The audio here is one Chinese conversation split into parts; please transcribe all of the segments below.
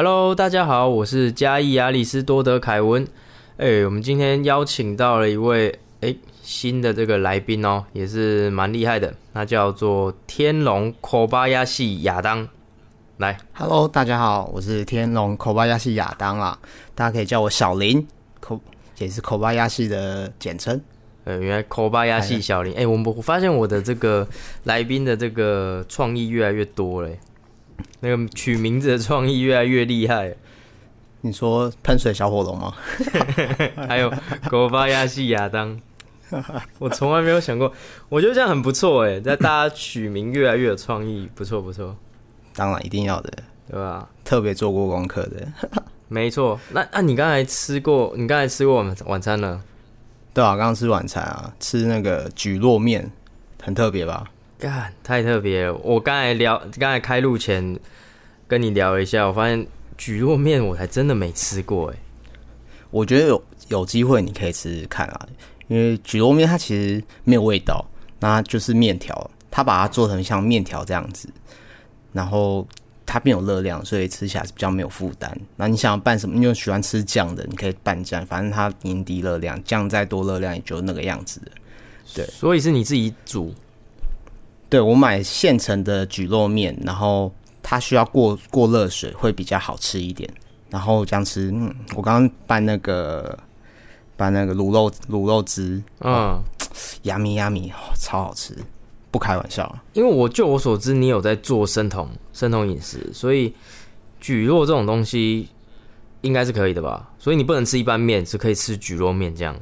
Hello，大家好，我是嘉义亚里斯多德凯文。哎，我们今天邀请到了一位哎新的这个来宾哦，也是蛮厉害的，那叫做天龙口巴亚系亚当。来，Hello，大家好，我是天龙口巴亚系亚当啦，大家可以叫我小林，口也是口巴亚系的简称。呃，原来口巴亚系小林，哎，我我发现我的这个来宾的这个创意越来越多嘞。那个取名字的创意越来越厉害。你说喷水小火龙吗？还有狗巴亚西亚当，我从来没有想过。我觉得这样很不错哎，在大家取名越来越有创意，不错不错。当然一定要的，对吧？特别做过功课的，没错。那那你刚才吃过？你刚才吃过晚晚餐了？对啊，刚刚吃晚餐啊，吃那个蒟蒻面，很特别吧？干，太特别了！我刚才聊，刚才开录前跟你聊一下，我发现蒟蒻面我还真的没吃过哎。我觉得有有机会你可以吃吃看啊，因为蒟蒻面它其实没有味道，那就是面条，它把它做成像面条这样子，然后它变有热量，所以吃起来是比较没有负担。那你想要拌什么？你又喜欢吃酱的，你可以拌酱，反正它低低热量，酱再多热量也就那个样子的。对，所以是你自己煮。对，我买现成的蒟蒻面，然后它需要过过热水，会比较好吃一点。然后这样吃，嗯，我刚刚拌那个拌那个卤肉卤肉汁，嗯，呀米呀米，超好吃，不开玩笑。因为我就我所知，你有在做生酮生酮饮食，所以蒟蒻这种东西应该是可以的吧？所以你不能吃一般面，只可以吃蒟蒻面这样。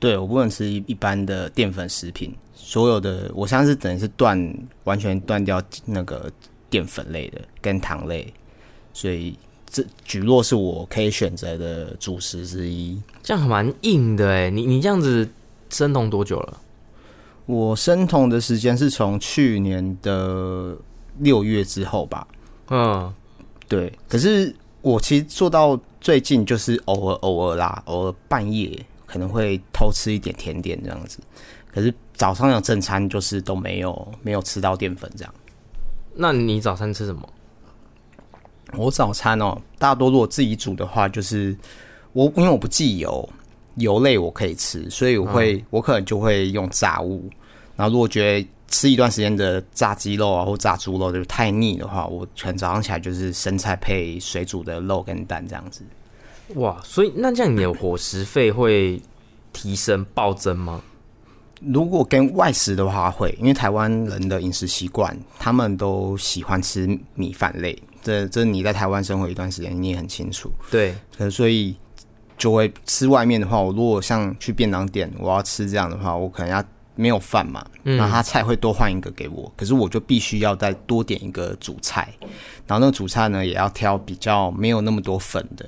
对，我不能吃一一般的淀粉食品。所有的，我现在是等于是断完全断掉那个淀粉类的跟糖类，所以这蒟蒻是我可以选择的主食之一。这样蛮硬的哎，你你这样子生酮多久了？我生酮的时间是从去年的六月之后吧。嗯，对。可是我其实做到最近就是偶尔偶尔啦，偶尔半夜可能会偷吃一点甜点这样子。可是早上的正餐就是都没有没有吃到淀粉这样。那你早餐吃什么？我早餐哦，大多如果自己煮的话，就是我因为我不忌油，油类我可以吃，所以我会我可能就会用炸物。然后如果觉得吃一段时间的炸鸡肉啊或炸猪肉就太腻的话，我可能早上起来就是生菜配水煮的肉跟蛋这样子。哇，所以那这样你的伙食费会提升暴增吗？如果跟外食的话，会因为台湾人的饮食习惯，他们都喜欢吃米饭类。这这你在台湾生活一段时间，你也很清楚。对，可所以就会吃外面的话，我如果像去便当店，我要吃这样的话，我可能要没有饭嘛，那他菜会多换一个给我，可是我就必须要再多点一个主菜，然后那个主菜呢，也要挑比较没有那么多粉的。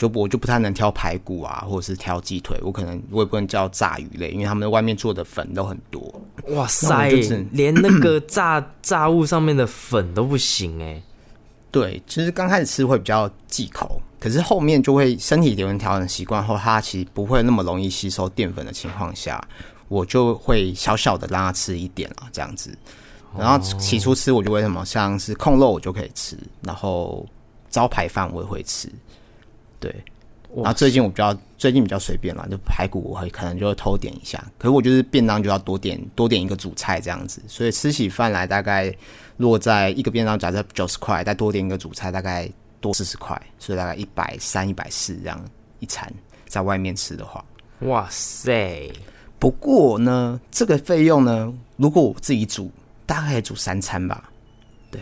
就我就不太能挑排骨啊，或者是挑鸡腿，我可能我也不能叫炸鱼类，因为他们外面做的粉都很多。哇塞，连那个炸炸物上面的粉都不行哎。对，其实刚开始吃会比较忌口，可是后面就会身体有调整习惯后，它其实不会那么容易吸收淀粉的情况下，我就会小小的让它吃一点啊，这样子。然后起初吃我就会什么，像是控肉我就可以吃，然后招牌饭我也会吃。对，然后最近我比较最近比较随便了，就排骨我会可能就会偷点一下，可是我就是便当就要多点多点一个主菜这样子，所以吃起饭来大概落在一个便当假设九十块，再多点一个主菜大概多四十块，所以大概一百三一百四这样一餐在外面吃的话，哇塞！不过呢，这个费用呢，如果我自己煮，大概煮三餐吧。对，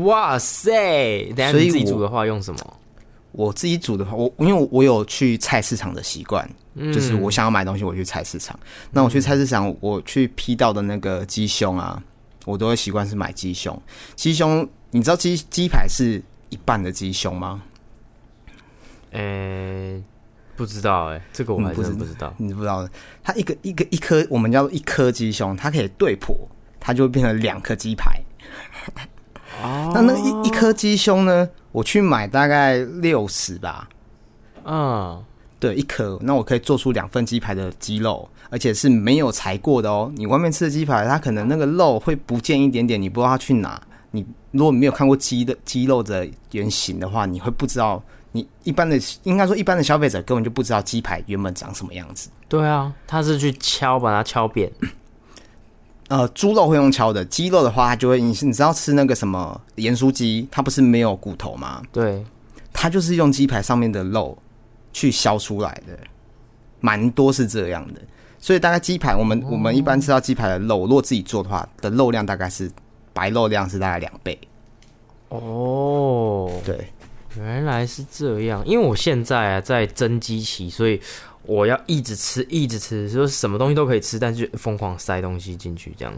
哇塞！等下你自己煮的话用什么？我自己煮的话，我因为我有去菜市场的习惯，就是我想要买东西，我去菜市场。那我去菜市场，我去批到的那个鸡胸啊，我都会习惯是买鸡胸。鸡胸，你知道鸡鸡排是一半的鸡胸吗？呃，不知道哎，这个我还真不知道。你不知道，它一个一个一颗，我们叫做一颗鸡胸，它可以对破，它就会变成两颗鸡排。哦，那那一一颗鸡胸呢？我去买大概六十吧。嗯，对，一颗，那我可以做出两份鸡排的鸡肉，而且是没有裁过的哦。你外面吃的鸡排，它可能那个肉会不见一点点，你不知道它去哪，你如果没有看过鸡的鸡肉的原型的话，你会不知道。你一般的应该说一般的消费者根本就不知道鸡排原本长什么样子。对啊，他是去敲把它敲扁。呃，猪肉会用敲的，鸡肉的话，它就会你你知道吃那个什么盐酥鸡，它不是没有骨头吗？对，它就是用鸡排上面的肉去削出来的，蛮多是这样的。所以大概鸡排，我们我们一般吃到鸡排的肉，如果自己做的话，的肉量大概是白肉量是大概两倍。哦，对。原来是这样，因为我现在啊在增肌期，所以我要一直吃，一直吃，就是什么东西都可以吃，但是疯狂塞东西进去，这样。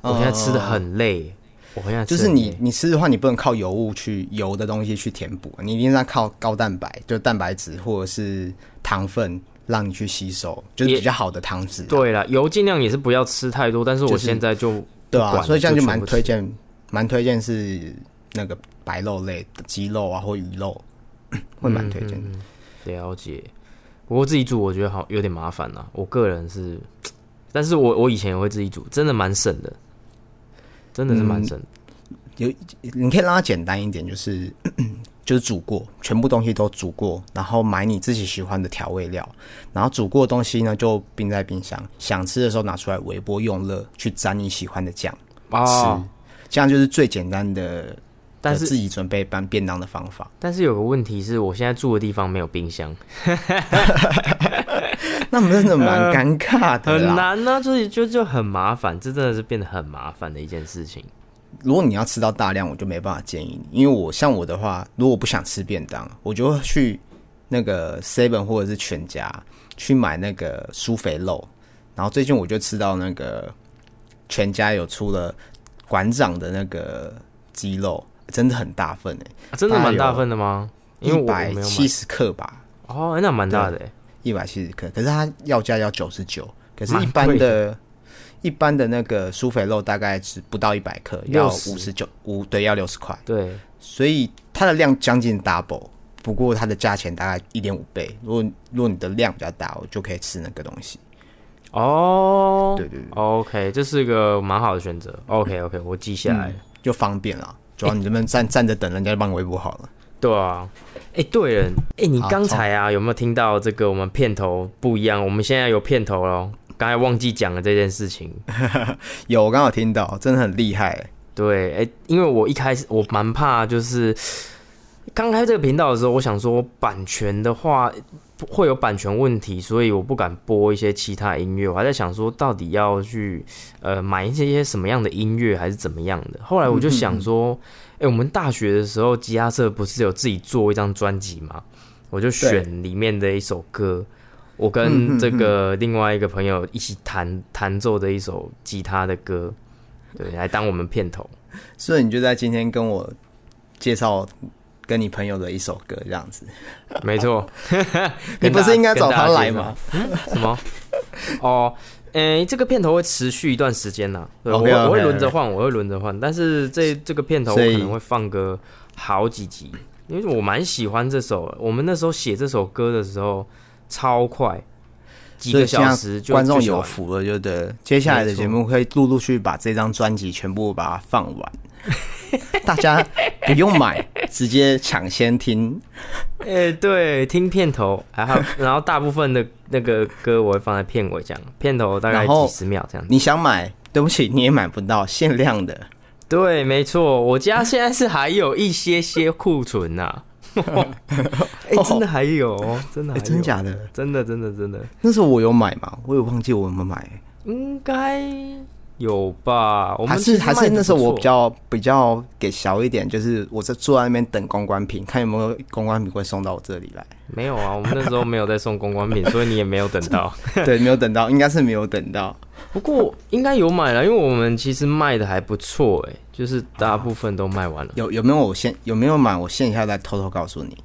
我现在吃的很累，我现在就是你你吃的话，你不能靠油物去油的东西去填补，你一定要靠高蛋白，就蛋白质或者是糖分让你去吸收，就是比较好的糖质。对了，油尽量也是不要吃太多，但是我现在就对啊，所以这样就蛮推荐，蛮推荐是。那个白肉类的鸡肉啊，或鱼肉，会蛮推荐的。了解，不过自己煮我觉得好有点麻烦呐。我个人是，但是我我以前也会自己煮，真的蛮省的，真的是蛮省。有你可以让它简单一点，就是 就是煮过，全部东西都煮过，然后买你自己喜欢的调味料，然后煮过的东西呢就冰在冰箱，想吃的时候拿出来微波用热去沾你喜欢的酱吃，这样就是最简单的。但是自己准备搬便当的方法，但是有个问题是我现在住的地方没有冰箱，那真的蛮尴尬的，很难呢，就是就就很麻烦，这真的是变得很麻烦的一件事情。如果你要吃到大量，我就没办法建议你，因为我像我的话，如果不想吃便当，我就会去那个 seven 或者是全家去买那个酥肥肉，然后最近我就吃到那个全家有出了馆长的那个鸡肉。真的很大份哎，真的蛮大份的吗？一百七十克吧。哦，那蛮大的哎，一百七十克。可是它要价要九十九，可是一般的、一般的那个苏肥肉大概只不到一百克，要五十九五，对，要六十块。对，所以它的量将近 double，不过它的价钱大概一点五倍。如果如果你的量比较大，我就可以吃那个东西。哦，对对对，OK，这是一个蛮好的选择。OK OK，我记下来，就方便了。主要你这边站站着等，人家就帮你微波好了。对啊，哎，对了，哎，你刚才啊有没有听到这个？我们片头不一样，我们现在有片头喽。刚才忘记讲了这件事情。有，我刚好听到，真的很厉害。对，哎，因为我一开始我蛮怕，就是刚开这个频道的时候，我想说版权的话。会有版权问题，所以我不敢播一些其他音乐。我还在想说，到底要去呃买一些什么样的音乐，还是怎么样的？后来我就想说，哎，我们大学的时候吉他社不是有自己做一张专辑吗？我就选里面的一首歌，我跟这个另外一个朋友一起弹弹奏的一首吉他的歌，对，来当我们片头。所以你就在今天跟我介绍。跟你朋友的一首歌这样子，没错，你不是应该找他来吗？什么？哦，诶，这个片头会持续一段时间呢。我我会轮着换，我会轮着换。但是这这个片头我可能会放个好几集，因为我蛮喜欢这首。我们那时候写这首歌的时候超快，几个小时就观众有福了，就对。接下来的节目会陆陆续把这张专辑全部把它放完。大家不用买，直接抢先听。哎，对，听片头，然后 然后大部分的那个歌我会放在片尾讲，片头大概几十秒这样。你想买，对不起，你也买不到，限量的。对，没错，我家现在是还有一些些库存呐。哎，真的还有，真的，真假的？真的，真的，真的。那时候我有买吗？我有忘记我有没有买？应该。有吧？我还是还是那时候我比较比较给小一点，就是我在坐在那边等公关品，看有没有公关品会送到我这里来。没有啊，我们那时候没有在送公关品，所以你也没有等到。对，没有等到，应该是没有等到。不过应该有买了，因为我们其实卖的还不错，哎，就是大部分都卖完了。有有没有我线有没有买？我线下再偷偷告诉你。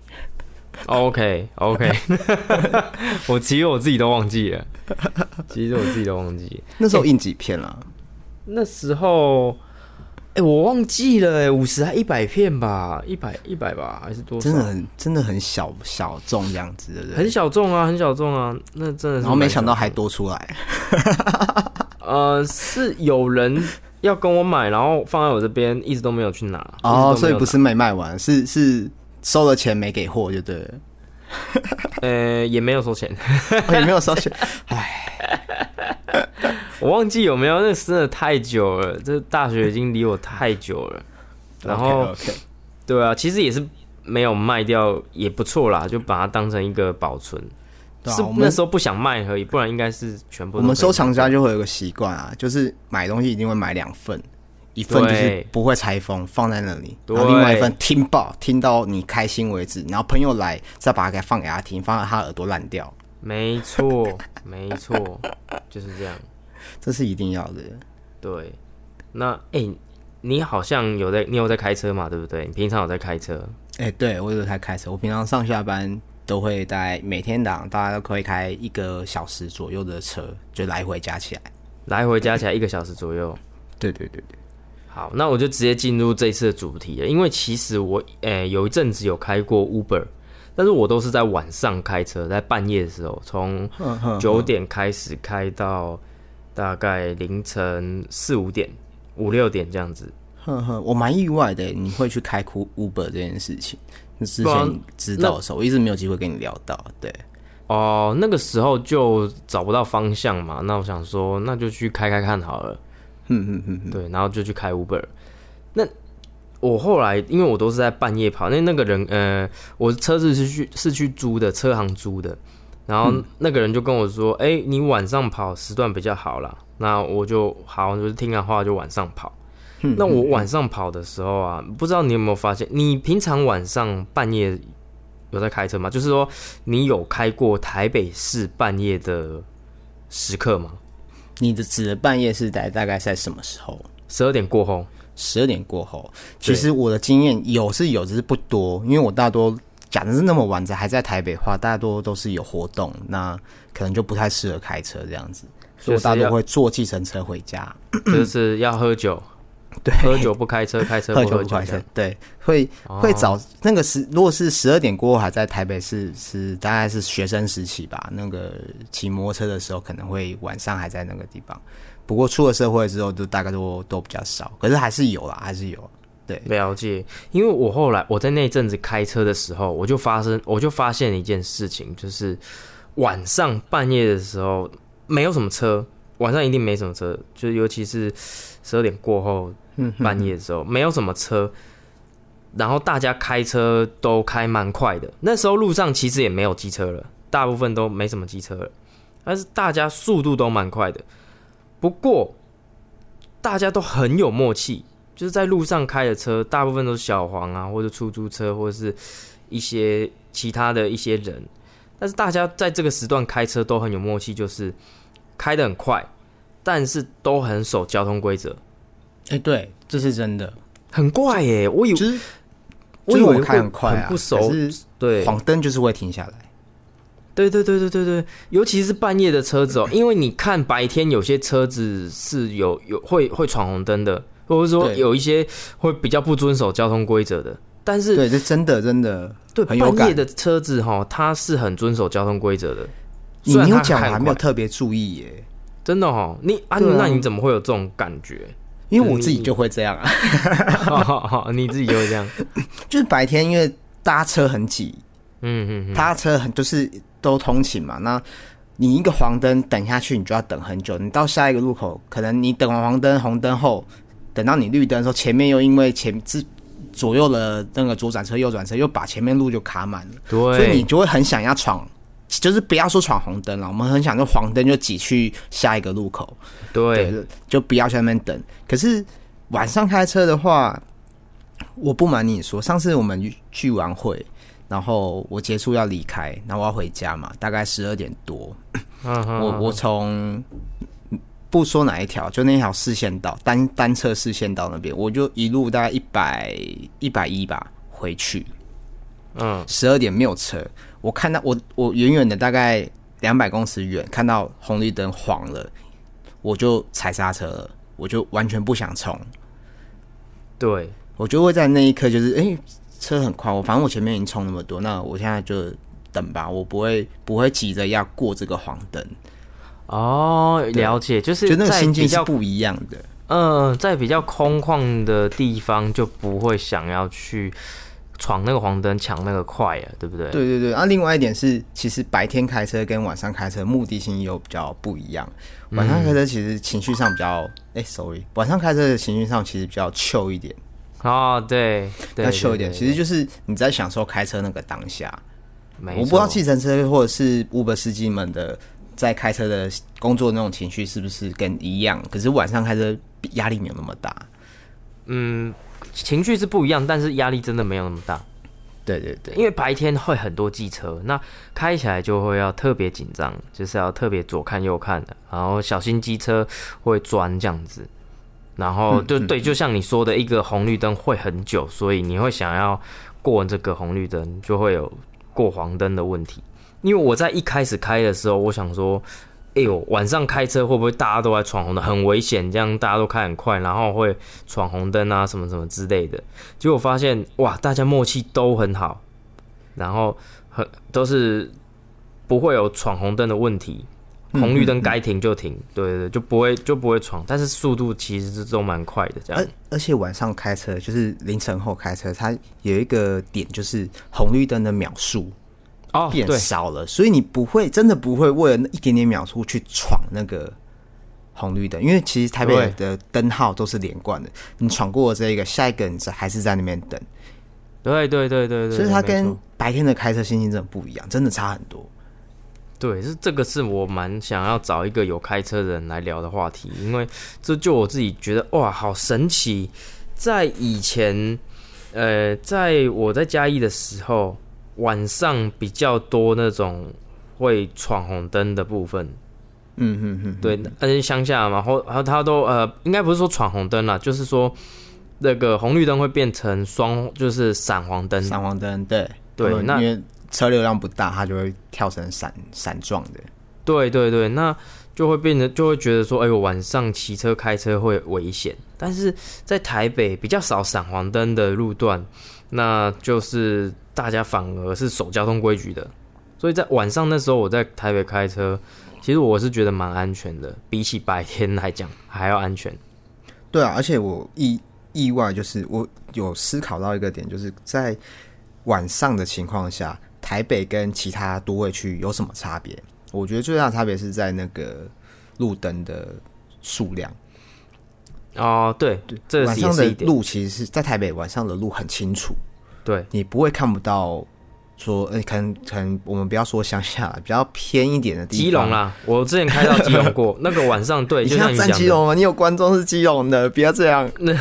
OK OK，我其实我自己都忘记了，其实我自己都忘记那时候印几片了。那时候，哎，我忘记了，哎，五十还一百片吧，一百一百吧，还是多少？真的很真的很小小众这样子的，很小众啊，很小众啊，那真的是。然后没想到还多出来，呃，是有人要跟我买，然后放在我这边，一直都没有去拿。哦，所以不是没卖完，是是收了钱没给货就对了。呃，也没有收钱，也没有收钱。唉，我忘记有没有，那真的太久了。这大学已经离我太久了。然后，对啊，其实也是没有卖掉，也不错啦，就把它当成一个保存。是那时候不想卖而已，不然应该是全部。我们收藏家就会有个习惯啊，就是买东西一定会买两份，一份就是不会拆封，放在那里，然后另外一份听爆，听到你开心为止，然后朋友来再把它给放给他听，放到他耳朵烂掉。没错，没错，就是这样，这是一定要的。对，那哎，你好像有在，你有在开车嘛？对不对？你平常有在开车？哎，对我有在开车，我平常上下班。都会在每天档，大家都可以开一个小时左右的车，就来回加起来，来回加起来一个小时左右。对对对对，好，那我就直接进入这次的主题了。因为其实我诶有一阵子有开过 Uber，但是我都是在晚上开车，在半夜的时候，从九点开始开到大概凌晨四五点、五六点这样子。呵呵，我蛮意外的，你会去开 Uber 这件事情。之前知道的时候，我一直没有机会跟你聊到。对，哦，那个时候就找不到方向嘛，那我想说，那就去开开看好了。嗯嗯嗯，对，然后就去开 Uber。那我后来，因为我都是在半夜跑，那那个人，呃，我车子是去是去租的，车行租的。然后那个人就跟我说：“哎，你晚上跑时段比较好啦。”那我就好，就是听他话，就晚上跑。那我晚上跑的时候啊，不知道你有没有发现，你平常晚上半夜有在开车吗？就是说，你有开过台北市半夜的时刻吗？你的指的半夜是在大概在什么时候？十二点过后。十二点过后，其实我的经验有是有，只是不多，因为我大多讲的是那么晚才还在台北话，大多都是有活动，那可能就不太适合开车这样子，所以我大多会坐计程车回家，就是要喝酒。对，喝酒不开车，开车不 喝酒。对，会会早那个十，如果是十二点过后还在台北市，是大概是学生时期吧。那个骑摩托车的时候，可能会晚上还在那个地方。不过出了社会之后，就大概都都比较少，可是还是有啦，还是有。对，了解。因为我后来我在那阵子开车的时候，我就发生，我就发现一件事情，就是晚上半夜的时候没有什么车，晚上一定没什么车，就尤其是十二点过后。半夜的时候没有什么车，然后大家开车都开蛮快的。那时候路上其实也没有机车了，大部分都没什么机车了，但是大家速度都蛮快的。不过大家都很有默契，就是在路上开的车，大部分都是小黄啊，或者出租车，或者是一些其他的一些人。但是大家在这个时段开车都很有默契，就是开的很快，但是都很守交通规则。哎，对，这是真的，很怪耶！我以为，我以为开很快啊，不熟，对，黄灯就是会停下来。对对对对对对，尤其是半夜的车子哦，因为你看白天有些车子是有有会会闯红灯的，或者说有一些会比较不遵守交通规则的。但是，对，这真的真的，对，半夜的车子哈，它是很遵守交通规则的。你没有讲，我还没有特别注意耶，真的哈，你啊，那你怎么会有这种感觉？因为我自己就会这样啊，好，你自己就会这样，就是白天因为搭车很挤，嗯嗯，搭车很就是都通勤嘛，那你一个黄灯等下去，你就要等很久，你到下一个路口，可能你等完黄灯红灯后，等到你绿灯的时候，前面又因为前之左右的那个左转车右转车又把前面路就卡满了，对，所以你就会很想要闯。就是不要说闯红灯了，我们很想就黄灯就挤去下一个路口，对，就不要在那边等。可是晚上开车的话，我不瞒你说，上次我们聚完会，然后我结束要离开，然后我要回家嘛，大概十二点多，我我从不说哪一条，就那条视线道单单车视线道那边，我就一路大概一百一百一吧回去，嗯，十二点没有车。我看到我我远远的大概两百公尺远看到红绿灯黄了，我就踩刹车了，我就完全不想冲。对，我就会在那一刻就是，哎，车很快，我反正我前面已经冲那么多，那我现在就等吧，我不会不会急着要过这个黄灯。哦，了解，就是就那个心境是不一样的。嗯，在比较空旷的地方就不会想要去闯那个黄灯抢那个快了，对不对？对对对。那另外一点是，其实白天开车跟晚上开车目的性又比较不一样。晚上开车其实情绪上比较，哎，sorry，晚上开车的情绪上其实比较 chill 一点。哦，对，比较 chill 一点，其实就是你在享受开车那个当下。我不知道计程车或者是 Uber 司机们的在开车的工作那种情绪是不是跟一样？可是晚上开车压力没有那么大。嗯，情绪是不一样，但是压力真的没有那么大。对对对，因为白天会很多机车，那开起来就会要特别紧张，就是要特别左看右看的，然后小心机车会钻这样子。然后就对，就像你说的，一个红绿灯会很久，所以你会想要过这个红绿灯，就会有过黄灯的问题。因为我在一开始开的时候，我想说，哎呦，晚上开车会不会大家都在闯红灯，很危险？这样大家都开很快，然后会闯红灯啊，什么什么之类的。结果发现，哇，大家默契都很好，然后很都是不会有闯红灯的问题，红绿灯该停就停，对对，就不会就不会闯，但是速度其实是都蛮快的，这样。而而且晚上开车就是凌晨后开车，它有一个点就是红绿灯的秒数。哦，变少了，所以你不会真的不会为了那一点点秒数去闯那个红绿灯，因为其实台北的灯号都是连贯的，你闯过这一个，下一个你还是在那边等。对对对对对，所以它跟白天的开车心情真的不一样，真的差很多。对，是这个是我蛮想要找一个有开车的人来聊的话题，因为这就我自己觉得哇，好神奇，在以前，呃，在我在嘉义的时候。晚上比较多那种会闯红灯的部分，嗯嗯嗯，对，而且乡下嘛，后然后他都呃，应该不是说闯红灯啦，就是说那个红绿灯会变成双，就是闪黄灯，闪黄灯，对。对，那因为车流量不大，它就会跳成闪闪状的，对对对，那就会变得就会觉得说，哎呦，晚上骑车开车会危险，但是在台北比较少闪黄灯的路段，那就是。大家反而是守交通规矩的，所以在晚上那时候我在台北开车，其实我是觉得蛮安全的，比起白天来讲还要安全。对啊，而且我意意外就是我有思考到一个点，就是在晚上的情况下，台北跟其他都会区有什么差别？我觉得最大的差别是在那个路灯的数量。哦，对对，这晚上的路其实是在台北晚上的路很清楚。对你不会看不到，说，诶，可能可能我们不要说乡下，比较偏一点的地方。基隆啦，我之前开到基隆过，那个晚上对，就像你讲基隆吗？你有观众是基隆的，不要这样。那，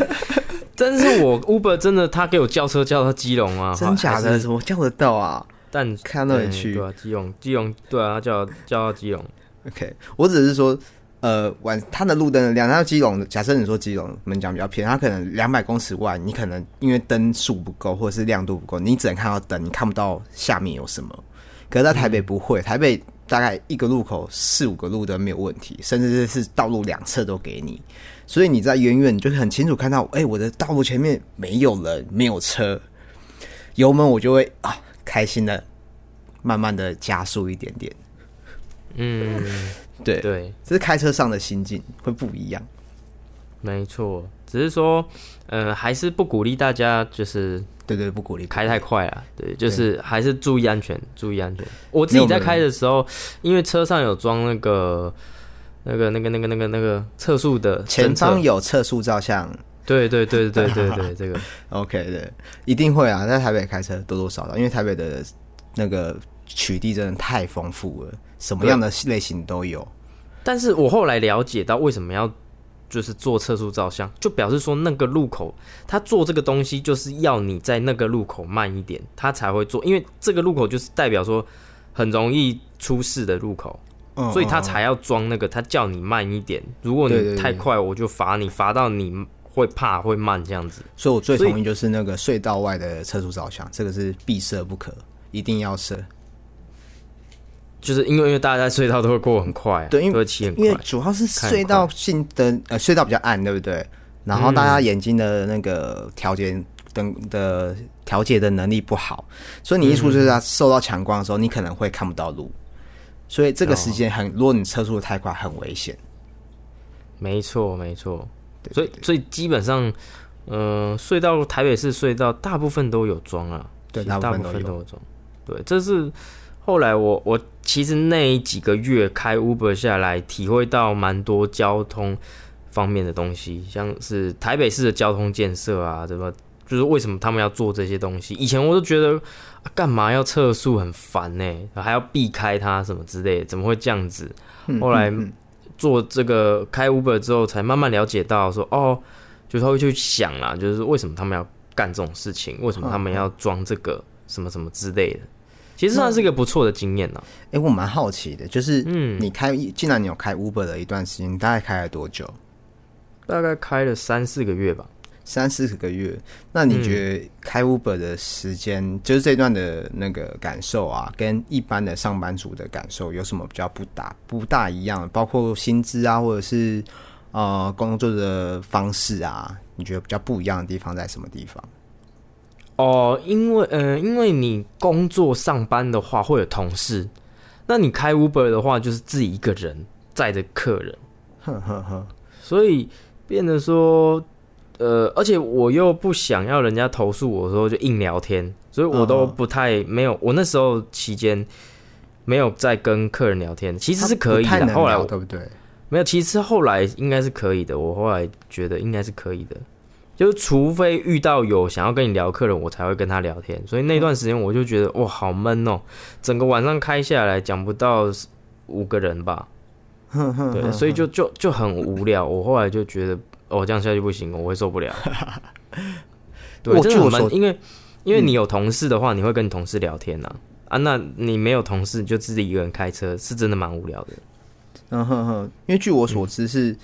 但是我 Uber 真的，他给我叫车叫到基隆啊，真假的？怎么叫得到啊？但看到你去，对啊，基隆，基隆，对啊，叫叫到基隆。OK，我只是说。呃，晚它的路灯两条基隆，假设你说基隆门讲比较偏，它可能两百公尺外，你可能因为灯数不够或者是亮度不够，你只能看到灯，你看不到下面有什么。可是在台北不会，台北大概一个路口四五个路灯没有问题，甚至是道路两侧都给你，所以你在远远你就很清楚看到，哎，我的道路前面没有人，没有车，油门我就会啊开心的慢慢的加速一点点，嗯。对对，这是开车上的心境会不一样。没错，只是说，呃，还是不鼓励大家，就是对对，不鼓励开太快啊。对，就是还是注意安全，注意安全。我自己在开的时候，因为车上有装那个、那个、那个、那个、那个、那个测速的，前方有测速照相。对对对对对对，这个 OK 的，一定会啊。在台北开车多多少少，因为台北的那个取缔真的太丰富了。什么样的类型都有，但是我后来了解到为什么要就是做测速照相，就表示说那个路口他做这个东西就是要你在那个路口慢一点，他才会做，因为这个路口就是代表说很容易出事的路口，所以他才要装那个，他叫你慢一点，如果你太快，我就罚你，罚到你会怕会慢这样子。所以我最同意就是那个隧道外的测速照相，这个是必设不可，一定要设。就是因为因为大家在隧道都会过很快，对，因为因为主要是隧道性灯呃隧道比较暗，对不对？然后大家眼睛的那个调节灯的调节的能力不好，所以你一出隧道受到强光的时候，你可能会看不到路，所以这个时间很，如果你车速太快，很危险。没错没错，对。所以所以基本上，嗯、隧道台北市隧道大部分都有装啊，对大部分都有装。对，这是后来我我其实那几个月开 Uber 下来，体会到蛮多交通方面的东西，像是台北市的交通建设啊，怎么就是为什么他们要做这些东西？以前我都觉得啊干嘛要测速很烦呢、还要避开它什么之类的，怎么会这样子？嗯后来做这个开 Uber 之后，才慢慢了解到说，哦，就是他会去想啦，就是为什么他们要干这种事情，为什么他们要装这个什么什么之类的。其实算是一个不错的经验呢。哎、我蛮好奇的，就是嗯你开，既然你有开 Uber 的一段时间，你大概开了多久？大概开了三四个月吧。三四十个月。那你觉得开 Uber 的时间，就是这段的那个感受啊，跟一般的上班族的感受有什么比较不大不大一样？包括薪资啊，或者是呃工作的方式啊，你觉得比较不一样的地方在什么地方？哦，因为呃，因为你工作上班的话会有同事，那你开 Uber 的话就是自己一个人载着客人，呵呵呵，所以变得说，呃，而且我又不想要人家投诉我的时候就硬聊天，所以我都嗯不太没有。我那时候期间没有在跟客人聊天，其实是可以的。后来对不对？没有，其实后来应该是可以的。我后来觉得应该是可以的，就是除非遇到有想要跟你聊客人，我才会跟他聊天。所以那段时间我就觉得哇，好闷哦，整个晚上开下来讲不到五个人吧。对，所以就就就很无聊。我后来就觉得，哦，这样下去不行，我会受不了。对，我真的很闷，据我所因为因为你有同事的话，你会跟你同事聊天呐、啊。那你没有同事，你就自己一个人开车，是真的蛮无聊的。嗯哼哼，因为据我所知是，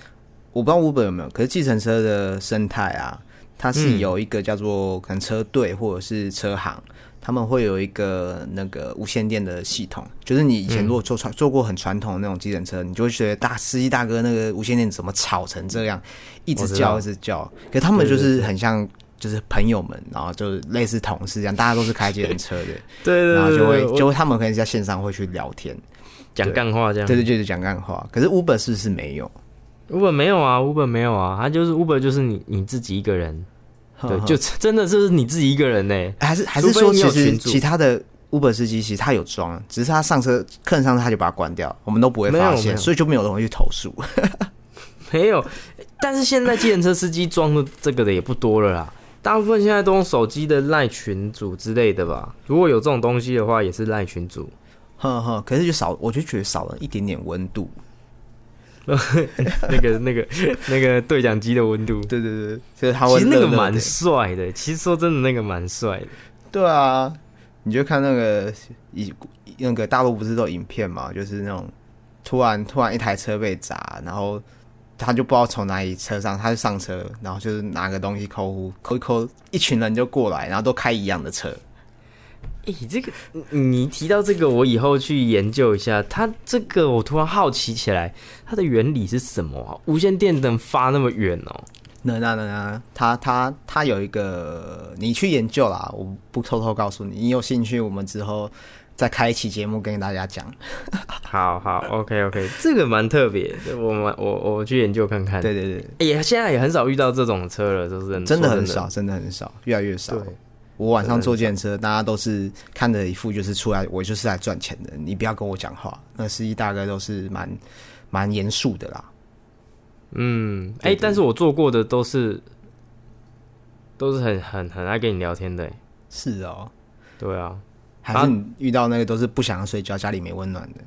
我不知道 Uber 有没有，可是计程车的生态啊，它是嗯有一个叫做可能车队或者是车行，他们会有一个那个无线电的系统，就是你以前如果坐传坐过很传统的那种计程车，你就会觉得大司机大哥那个无线电怎么吵成这样，一直叫一直叫，可他们就是很像。就是朋友们，然后就是类似同事这样，大家都是开计程车的，对对然后就会就会他们可能在线上会去聊天，讲干话这样。对对，就是讲干话。可是 Uber 是不是没有？Uber 没有啊，Uber 没有啊，他就是 Uber 就是你你自己一个人，对，就 真的是你自己一个人呢。还是还是说其实有其他的 Uber 司机其实他有装，只是他上车客人上车他就把它关掉，我们都不会发现，所以就没有人会去投诉。没有，但是现在计程车司机装的这个的也不多了啦，大部分现在都用手机的赖群组之类的吧。如果有这种东西的话，也是赖群组。呵呵，可是就少，我就觉得少了一点点温度。那个、那个、那个对讲机的温度，对对对，就是他会其实那个蛮帅的。其实说真的，那个蛮帅的。对啊，你就看那个以那个大陆不是都有影片嘛，就是那种突然突然一台车被砸，然后他就不知道从哪里车上，他就上车，然后就是拿个东西抠呼抠一抠，一群人就过来，然后都开一样的车。诶、这个你你提到这个，我以后去研究一下。它这个我突然好奇起来，它的原理是什么啊？无线电能发那么远哦、那那那那，它它它有一个，你去研究啦，我不偷偷告诉你，你有兴趣，我们之后再开一期节目跟大家讲。好好，OK OK，这个蛮特别的，我们我我去研究看看。对对对，哎呀，现在也很少遇到这种车了，就是真的真的很少，真的很少，越来越少。对，我晚上坐电车，大家都是看着一副就是出来，我就是来赚钱的，你不要跟我讲话。那司机大概都是蛮蛮严肃的啦。嗯，哎、但是我做过的都是都是很很很爱跟你聊天的、欸是哦，对啊，还是你遇到那个都是不想要睡觉，家里没温暖的。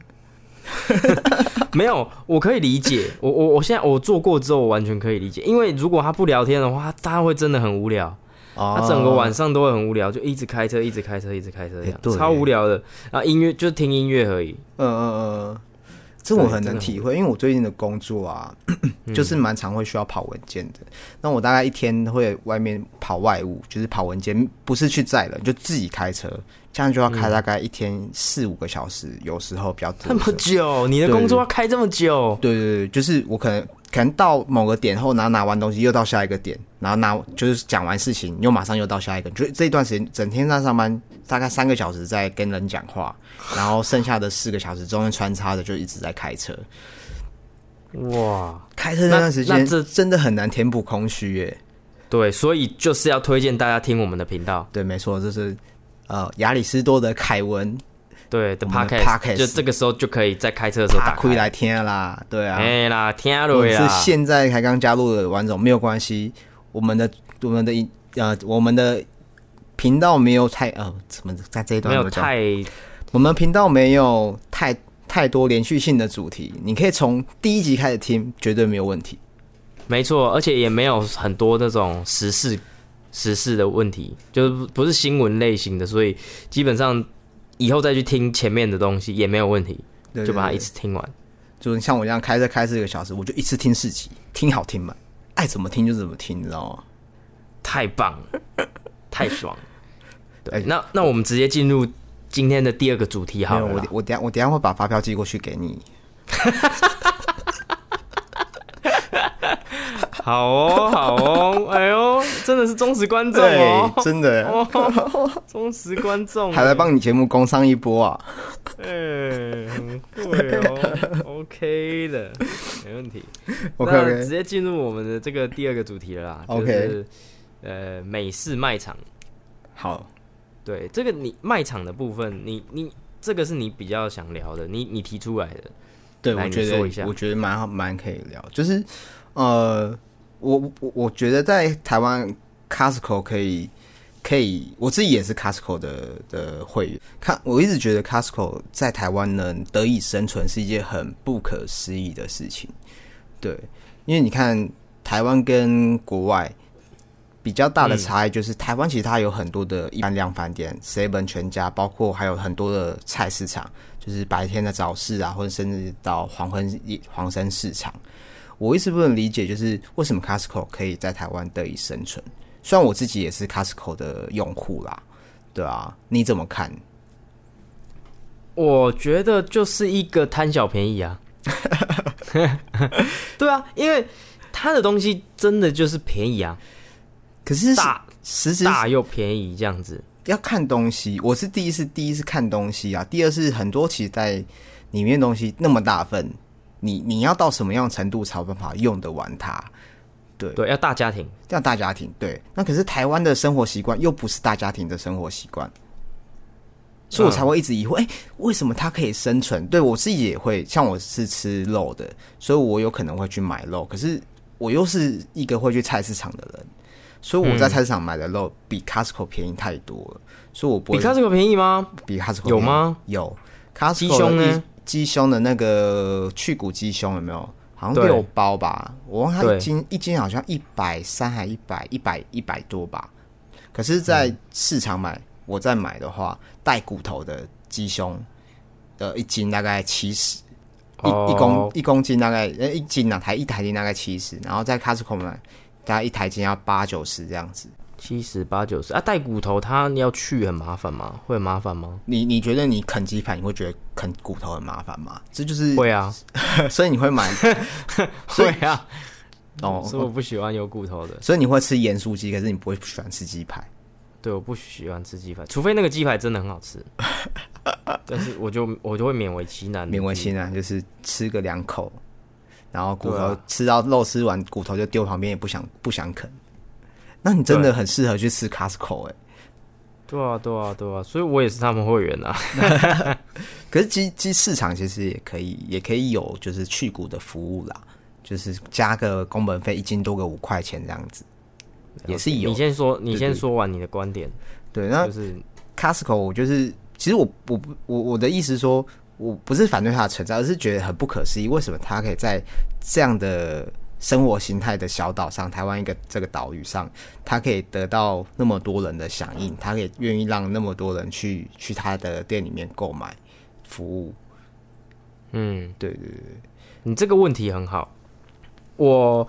没有，我可以理解，我我我现在我做过之后，我完全可以理解，因为如果他不聊天的话，他会真的很无聊。哦他整个晚上都会很无聊，就一直开车，一直开车，一直开车，这样、超无聊的。然后音乐就听音乐而已。嗯嗯嗯，这我很能体会，因为我最近的工作啊，就是蛮常会需要跑文件的。那我大概一天会外面跑外务，就是跑文件，不是去载人，就自己开车，这样就要开大概一天四五个小时，有时候比较多这么久，你的工作要开这么久？对对对，就是我可能可能到某个点后，然后拿完东西又到下一个点，然后拿就是讲完事情，又马上又到下一个，就这一段时间整天在上班，大概三个小时在跟人讲话，然后剩下的四个小时中间穿插的就一直在开车。哇，开车那段时间那这真的很难填补空虚耶。对，所以就是要推荐大家听我们的频道，对，没错，这是呃亚里士多德凯文对的我们的 podcast，podcast 就这个时候就可以在开车的时候他打开。亏来听啦，对啊。哎啦，听如果是，现在才刚加入的王总没有关系，我们的我们的呃我们的频道没有太呃怎么在这一段没有太我们频道没有太太多连续性的主题，你可以从第一集开始听，绝对没有问题。没错，而且也没有很多那种时事时事的问题，就是不是新闻类型的，所以基本上以后再去听前面的东西也没有问题，对就把它一次听完。就是像我这样开车开四个小时，我就一次听四集，听好听嘛，爱怎么听就怎么听，你知道吗？太棒了，太爽了。对，哎那那我们直接进入今天的第二个主题好，了。我我等下我等下会把发票寄过去给你。好哦，好哦，哎呦，真的是忠实观众哦，真的哦，忠实观众，还来帮你节目工商一波啊！哎，很会哦，OK 的，没问题。OK 那直接进入我们的这个第二个主题了啦，就 OK 是呃美式卖场。好，对，这个你卖场的部分，你你这个是你比较想聊的，你你提出来的。对，来我觉得我觉得蛮好，蛮可以聊。就是呃，我我我觉得在台湾 Costco 可以可以，我自己也是 Costco 的的会员。看，我一直觉得 Costco 在台湾能得以生存是一件很不可思议的事情。对，因为你看台湾跟国外。比较大的差异就是，台湾其实它有很多的一般量贩店、seven 全家，包括还有很多的菜市场，就是白天的早市啊，或者甚至到黄昏黄昏市场。我一直不能理解，就是为什么 Costco 可以在台湾得以生存。虽然我自己也是 Costco 的用户啦，对啊，你怎么看？我觉得就是一个贪小便宜啊。对啊，因为他的东西真的就是便宜啊，可是大实质大又便宜这样子。要看东西，我是第一次第一次看东西啊。第二是很多其实在里面东西那么大份，你你要到什么样程度才有办法用得完它？对，对，要大家庭。这样大家庭对。那可是台湾的生活习惯又不是大家庭的生活习惯，所以我才会一直疑惑，哎、为什么它可以生存？对我自己也会，像我是吃肉的，所以我有可能会去买肉，可是我又是一个会去菜市场的人。所以我在菜市场买的肉比 Costco 便宜太多了，所以我不会比 Costco 便宜吗？比 Costco 有吗？有 Costco 鸡胸呢？鸡胸的那个去骨鸡胸有没有？好像对六包吧，我忘了它一斤一斤好像一百三还一百一百一百多吧。可是，在市场买，我在买的话，带骨头的鸡胸，呃，一斤大概七十，一哦一公一公斤大概呃一斤啊，台一台斤大概七十，然后在 Costco 买，大概一台斤要八九十这样子。七十八九十啊，带骨头它要去很麻烦吗？会很麻烦吗？你你觉得你啃鸡排，你会觉得啃骨头很麻烦吗？这就是会啊，所以你会买 所以会啊。哦，所以我不喜欢有骨头的。所以你会吃盐酥鸡，可是你不会喜欢吃鸡排。对，我不喜欢吃鸡排，除非那个鸡排真的很好吃。但是我就我就会勉为其难，勉为其难就是吃个两口，然后骨头、啊吃到肉吃完，骨头就丢旁边，也不想不想啃。那你真的很适合去吃 Costco 哎、对啊，对啊，对啊，所以我也是他们会员啊。可是鸡鸡市场其实也可以，也可以有就是去骨的服务啦，就是加个工本费，一斤多个五块钱这样子，也是有。你。先说，你先说完你的观点，对，那就是 Costco 我就是，其实我我不我我的意思说，我不是反对它的存在，而是觉得很不可思议，为什么它可以在这样的生活形态的小岛上，台湾一个这个岛屿上，它可以得到那么多人的响应，他可以愿意让那么多人去去他的店里面购买服务。嗯，对对对，你这个问题很好。我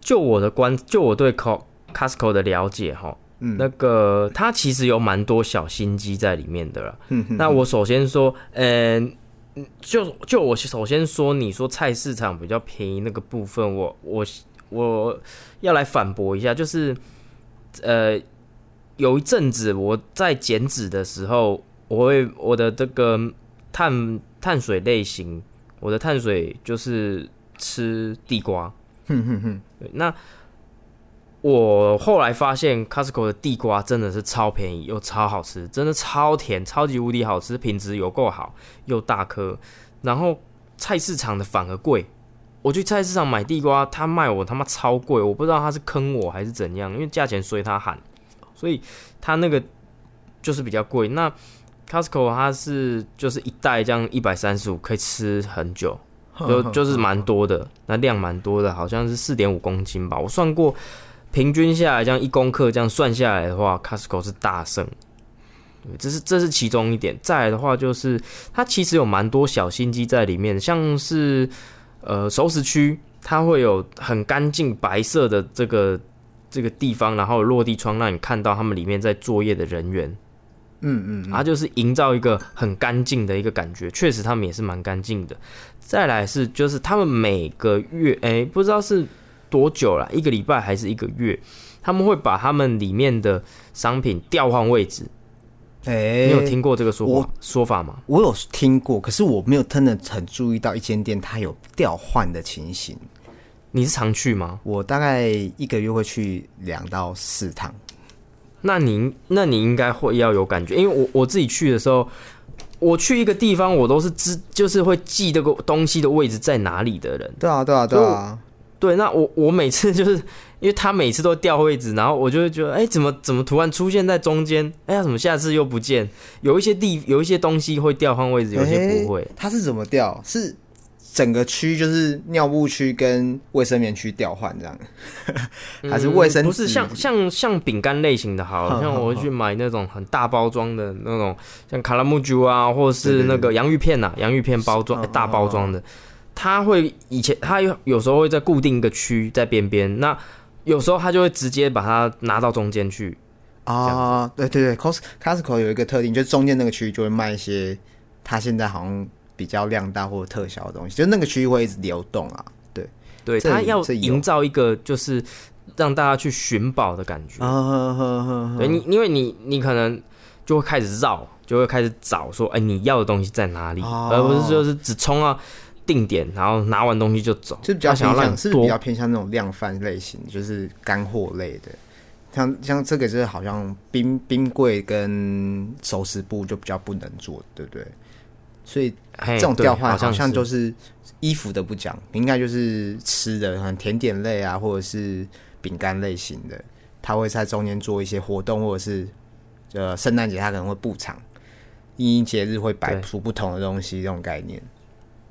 就我的观，就我对 Co Costco 的了解哈，嗯那个他其实有蛮多小心机在里面的啦。嗯哼那我首先说，嗯、就就我首先说，你说菜市场比较便宜那个部分，我我我要来反驳一下，就是呃，有一阵子我在减脂的时候，我会我的这个碳碳水类型，我的碳水就是吃地瓜。哼哼哼，那我后来发现 Costco 的地瓜真的是超便宜又超好吃，真的超甜，超级无敌好吃，品质有够好，又大颗。然后菜市场的反而贵，我去菜市场买地瓜，他卖我他妈超贵，我不知道他是坑我还是怎样，因为价钱随他喊，所以他那个就是比较贵。那 Costco 它是就是一袋这样一百三十五，可以吃很久。就 就是蛮多的，那量蛮多的，好像是四点五公斤吧。我算过，平均下来这样一公克这样算下来的话，Costco 是大胜。这是这是其中一点。再来的话，就是它其实有蛮多小心机在里面，像是呃熟食区，它会有很干净白色的这个这个地方，然后落地窗让你看到他们里面在作业的人员。嗯嗯，它就是营造一个很干净的一个感觉，确实他们也是蛮干净的。再来是就是他们每个月，哎，不知道是多久了，一个礼拜还是一个月，他们会把他们里面的商品调换位置。哎，你有听过这个说法说法吗？我有听过，可是我没有真的很注意到一间店它有调换的情形。你是常去吗？我大概一个月会去两到四趟。那你那你应该会要有感觉，因为我我自己去的时候，我去一个地方，我都是知就是会记这个东西的位置在哪里的人。对啊，对啊，对啊，对。那我我每次就是因为他每次都调位置，然后我就会觉得，哎，怎么怎么突然出现在中间？哎呀，怎么下次又不见？有一些地有一些东西会调换位置，有些不会。他是怎么调？是？整个区就是尿布区跟卫生棉区调换这样，还是卫生？不是像像像饼干类型的，好 像我会去买那种很大包装的那种，像卡拉木珠啊，或者是那个洋芋片呐，洋芋片包装大包装的，它会以前它有有时候会在固定一个区在边边，那有时候它就会直接把它拿到中间去啊。对对对，Cos Costco 有一个特定，就是中间那个区域就会卖一些，它现在好像。比较量大或者特小的东西，就那个区域会一直流动啊。对，对，它要营造一个就是让大家去寻宝的感觉。对你，因为你你可能就会开始绕，就会开始找说，哎，你要的东西在哪里，而不是就是只冲到定点，然后拿完东西就走。就比较偏向是比较偏向那种量贩类型，就是干货类的。像像这个是好像冰冰柜跟熟食部就比较不能做，对不对？所以这种调换好像就是衣服的不讲，应该就是吃的，很甜点类啊，或者是饼干类型的，他会在中间做一些活动，或者是呃圣诞节他可能会布场，一节日会摆出不同的东西，这种概念。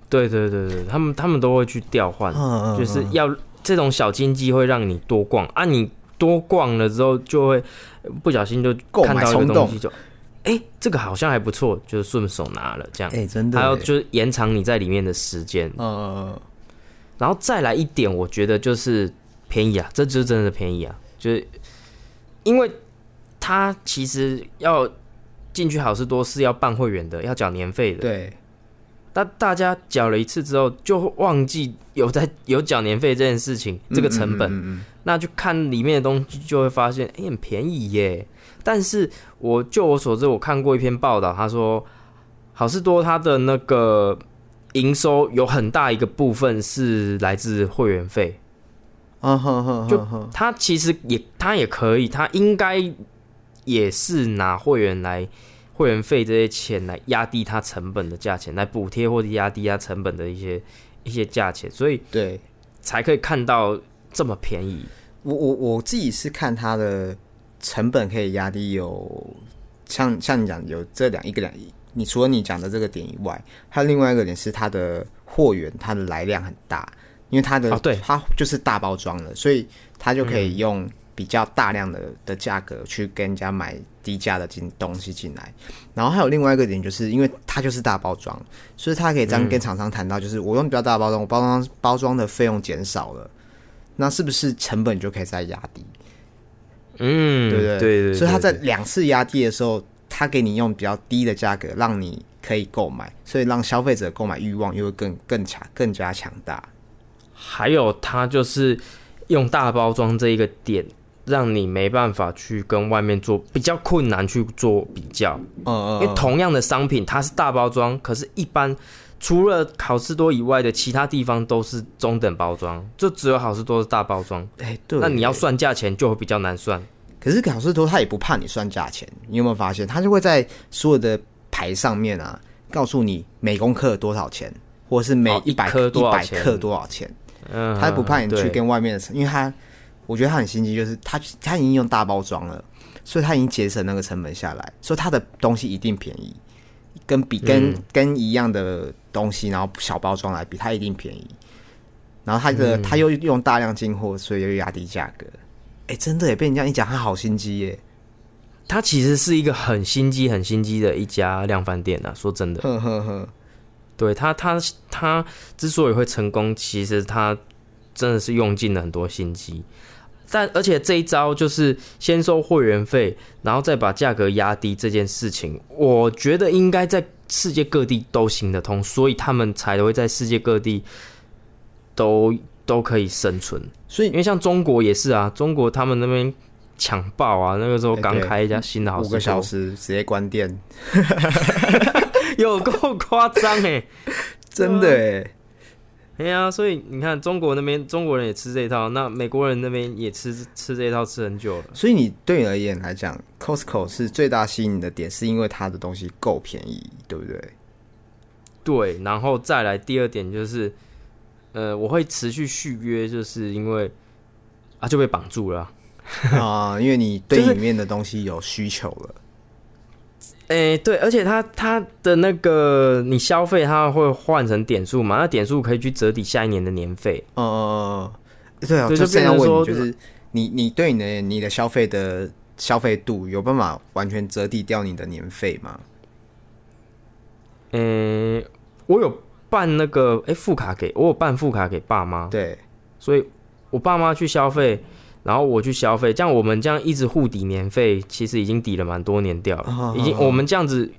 对对对对，他们他们都会去调换，就是要这种小经济会让你多逛啊，你多逛了之后就会不小心就看到一个东西就。哎，这个好像还不错，就是顺手拿了这样。哎，真的。还有就是延长你在里面的时间。嗯嗯嗯。然后再来一点，我觉得就是便宜啊，这就是真的便宜啊，就是因为他其实要进去好事多是要办会员的，要缴年费的。对。那大家缴了一次之后，就忘记有在 有缴年费这件事情，这个成本。那就看里面的东西，就会发现，哎，很便宜耶。但是，我就我所知，我看过一篇报道，他说，好事多它的那个营收有很大一个部分是来自会员费。嗯哼哼，就他其实也他也可以，他应该也是拿会员来会员费这些钱来压低它成本的价钱，来补贴或者压低它成本的一些一些价钱，所以对才可以看到这么便宜。我我我自己是看它的。成本可以压低，有像像你讲有这两一个两，你除了你讲的这个点以外，还有另外一个点是它的货源，它的来量很大，因为它的对它就是大包装的，所以它就可以用比较大量的的价格去跟人家买低价的进东西进来。然后还有另外一个点，就是因为它就是大包装，所以它可以这样跟厂商谈到，就是我用比较大包装，我包装包装的费用减少了，那是不是成本就可以再压低？嗯，对对对对，所以他在两次压低的时候，他给你用比较低的价格，让你可以购买，所以让消费者购买欲望又会更更强、更加强大。还有，他就是用大包装这一个点，让你没办法去跟外面做比较困难去做比较。嗯嗯，因为同样的商品，它是大包装，可是一般除了好事多以外的其他地方都是中等包装，就只有好事多是大包装。哎、对，那你要算价钱就会比较难算。可是好事多他也不怕你算价钱，你有没有发现？他就会在所有的牌上面啊，告诉你每公克多少钱，或者是每哦一一百克一百多少钱克多少钱。嗯，他不怕你去跟外面的，因为他我觉得他很心机，就是他他已经用大包装了，所以他已经节省那个成本下来，所以他的东西一定便宜，跟比跟、嗯跟一样的东西，然后小包装来比，它一定便宜。然后他嗯的、他又用大量进货，所以又压低价格。哎、真的也被你这样一讲，他好心机耶！他其实是一个很心机、很心机的一家量贩店啊。说真的，呵呵呵，对他，他他之所以会成功，其实他真的是用尽了很多心机。但而且这一招就是先收会员费，然后再把价格压低这件事情，我觉得应该在世界各地都行得通，所以他们才会在世界各地都都可以生存。所以因为像中国也是啊，中国他们那边抢爆啊，那个时候刚开一家新的好五个小，时直接关店，有够夸张哎！真的哎。哎呀，所以你看中国那边中国人也吃这一套，那美国人那边也吃吃这一套吃很久了。所以你对你而言来讲，Costco 是最大吸引你的点，是因为它的东西够便宜，对不对？对，然后再来第二点就是，呃，我会持续续约，就是因为啊就被绑住了啊。啊、因为你对 里面的东西有需求了。诶、对，而且它它的那个你消费，它会换成点数嘛？那点数可以去折抵下一年的年费。哦呃，呃对啊，对就就这样问你，变成说就是你你对你的你的消费的消费度有办法完全折抵掉你的年费吗？诶、我有办那个诶副卡给我有办副卡给爸妈，对，所以我爸妈去消费，然后我去消费，这样我们这样一直互抵年费，其实已经抵了蛮多年掉了，已经我们这样子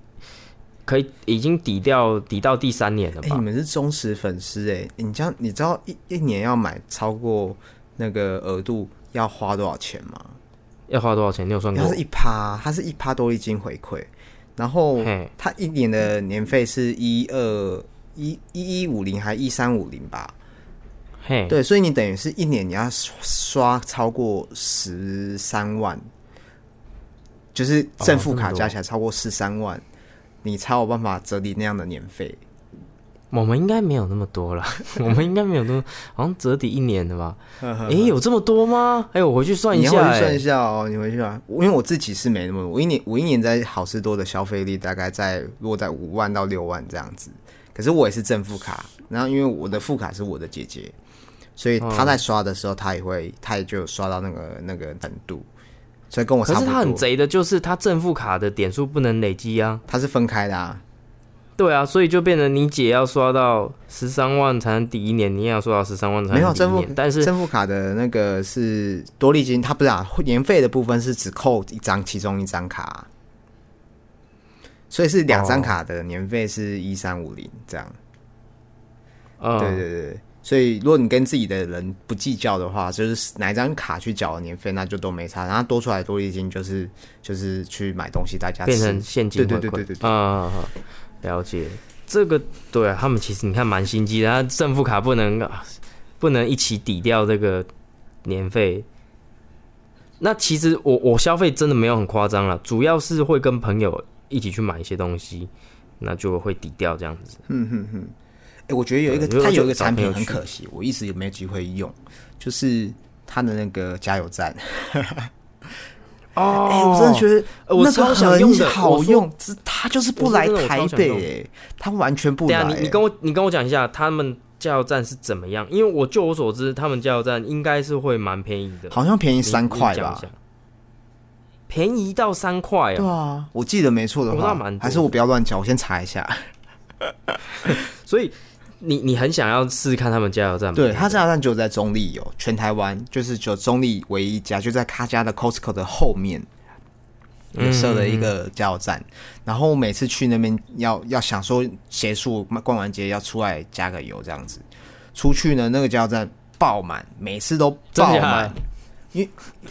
可以已经抵掉抵到第三年了哎、吧？你们是忠实粉丝哎，你这样你知道一一年要买超过那个额度要花多少钱吗？要花多少钱？你有算过它？是一趴，它是一趴多利金回馈，然后嘿，它一年的年费是一二一一一五零还一三五零吧？嘿，对，所以你等于是一年你要刷刷超过十三万，就是正负卡加起来超过十三万，你才有办法折抵那样的年费。我们应该没有那么多了，我们应该没有那么，好像折抵一年的吧？诶，有这么多吗？哎，我回去算一下，回去算一哎，下哦，你回去啊，因为我自己是没那么多，我一年我一年在好事多的消费力大概在落在五万到六万这样子，可是我也是正副卡，然后因为我的副卡是我的姐姐，所以他在刷的时候，他也会，他也就刷到那个那个程度，所以跟我差不多。可是他很贼的，就是他正负卡的点数不能累积啊。它是分开的啊，对啊，所以就变成你姐要刷到十三万才能抵一年，你也要刷到十三万才没有正负能抵一年。但是正负卡的那个是多利金，它不是啊，年费的部分是只扣一张其中一张卡，所以是两张哦卡的年费是一三五零这样。嗯，对对对，所以如果你跟自己的人不计较的话，就是哪一张卡去缴的年费，那就都没差。然后多出来的多利金就是就是去买东西，大家变成现金对回馈。对对对对对啊、了解。这个对啊，他们其实你看蛮心机的，他正负卡不能啊不能一起抵掉这个年费。那其实我我消费真的没有很夸张了，主要是会跟朋友一起去买一些东西，那就会抵掉这样子。哎、我觉得有一个对它有一个产品很可惜，我一直也没有机会用，就是它的那个加油站。哦哎、我真的觉得那个呃我超想用的很好用，只它就是不来台北、哎，它完全不来、你你跟我我你跟我讲一下他们加油站是怎么样？因为我就我所知，他们加油站应该是会蛮便宜的，好像便宜三块吧？便宜到三块啊对哦。啊，我记得没错的话还是我不要乱讲，我先查一下。所以你你很想要试试看他们加油站吗？对，他加油站只有在中立有，全台湾就是只有中立唯一一家，就在他家的 Costco 的后面有设了一个加油站。然后我每次去那边要要想说结束逛完街要出来加个油这样子，出去呢那个加油站爆满，每次都爆满因。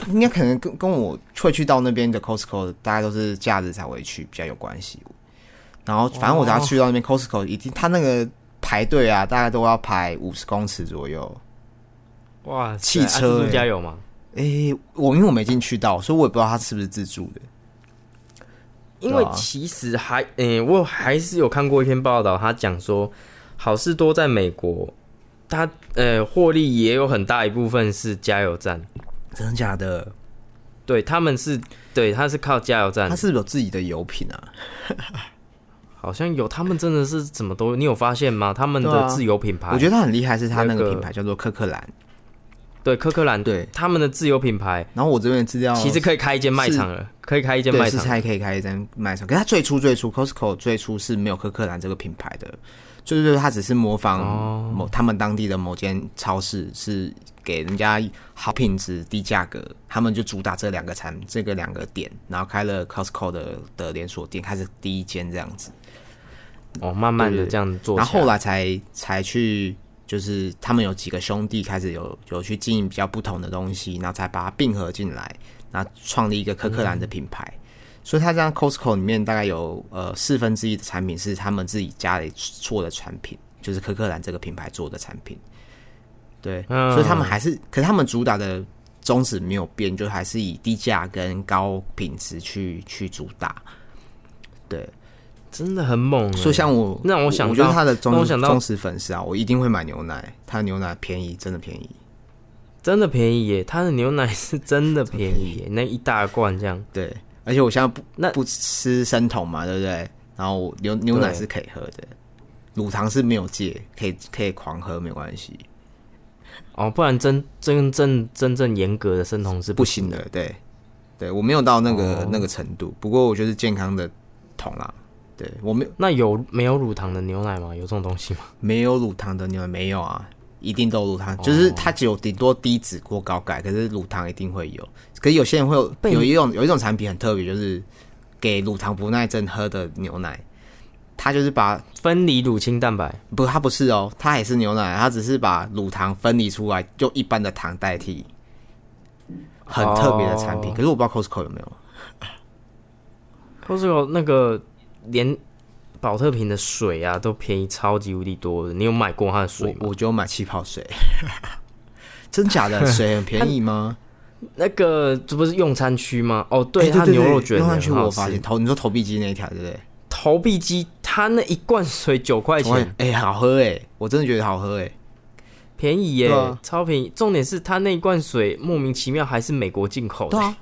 应该可能跟跟我会去到那边的 Costco，大家都是假日才会去，比较有关系。然后反正我只要去到那边 Costco，一定他那个排队啊，大概都要排五十公尺左右。哇，汽车欸自助加油吗？诶、我因为我没进去到，所以我也不知道他是不是自助的。因为其实还，诶、我还是有看过一篇报道，他讲说，好事多在美国，它呃获利也有很大一部分是加油站，真的假的？对他们是，对，他是靠加油站他，是是有自己的油品啊？好像有，他们真的是怎么都，你有发现吗？他们的自有品牌，我觉得他很厉害，是他那那个个品牌叫做科克兰。对科克兰，对，他们的自有品牌然后我这边的资料其实可以开一间卖场了，可以开一间卖场，是才可以开一间卖场，可是他最初最初 Costco 最初是没有科克兰这个品牌的，就是他只是模仿哦。某、他们当地的某间超市是给人家好品质低价格，他们就主打这两个产这个两个点，然后开了 Costco 的的连锁店，开始第一间这样子，哦，慢慢的这样做，然后后来才才去。就是他们有几个兄弟开始有有去经营比较不同的东西，然后才把它并合进来，然后创立一个科克兰的品牌。所以它这样 Costco 里面大概有呃四分之一的产品是他们自己家里做的产品，就是科克兰这个品牌做的产品。对，嗯所以他们还是，可是他们主打的宗旨没有变，就还是以低价跟高品质去去主打。对，真的很猛欸，所以像我，那我想到我觉得他的忠忠实粉丝啊，我一定会买牛奶，他的牛奶便宜，真的便宜。真的便宜耶，他的牛奶是 真的便宜耶，那一大罐这样，对，而且我现在不那不吃生酮嘛，对不对？然后牛牛奶是可以喝的，乳糖是没有戒，可以可以狂喝没关系，哦，不然真真正真正严格的生酮是行不行的。对，对我没有到那个、哦那个程度，不过我觉得健康的酮啦。对我没有那有没有乳糖的牛奶吗？有这种东西吗？没有乳糖的牛奶没有啊，一定都有乳哦糖，就是它只有顶多低脂过高钙，可是乳糖一定会有。可是有些人会有有一种有一种产品很特别，就是给乳糖不耐症喝的牛奶，它就是把分离乳清蛋白，不，它不是哦，它也是牛奶，它只是把乳糖分离出来，用一般的糖代替，很特别的产品。哦可是我不知道 Costco 有没有。，Costco 那个连保特瓶的水啊都便宜超级无敌多的。你有买过它的水吗？我我就买气泡水，真假的 水很便宜吗？那个这不是用餐区吗？哦，对，哎它牛肉卷用上去也很好吃我发现投你说投币机那一条对不对？投币机它那一罐水九块钱，哎、好喝哎，我真的觉得好喝哎。便宜耶，超便宜。重点是它那一罐水莫名其妙还是美国进口的对，啊，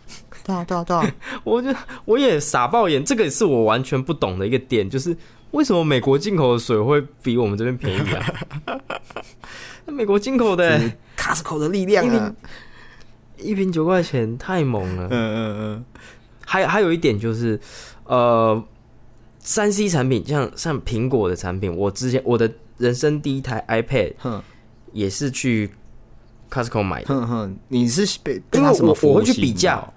对啊，对啊，对啊，我就我也傻爆眼，这个也是我完全不懂的一个点，就是为什么美国进口的水会比我们这边便宜啊？那美国进口的 Costco 的力量啊！一瓶九块钱，太猛了。嗯嗯嗯，还还有一点就是，呃，三 C 产品像像苹果的产品，我之前我的人生第一台 iPad 哼也是去 Costco 买的，哼哼，你是被被因为什么我我会去比价到，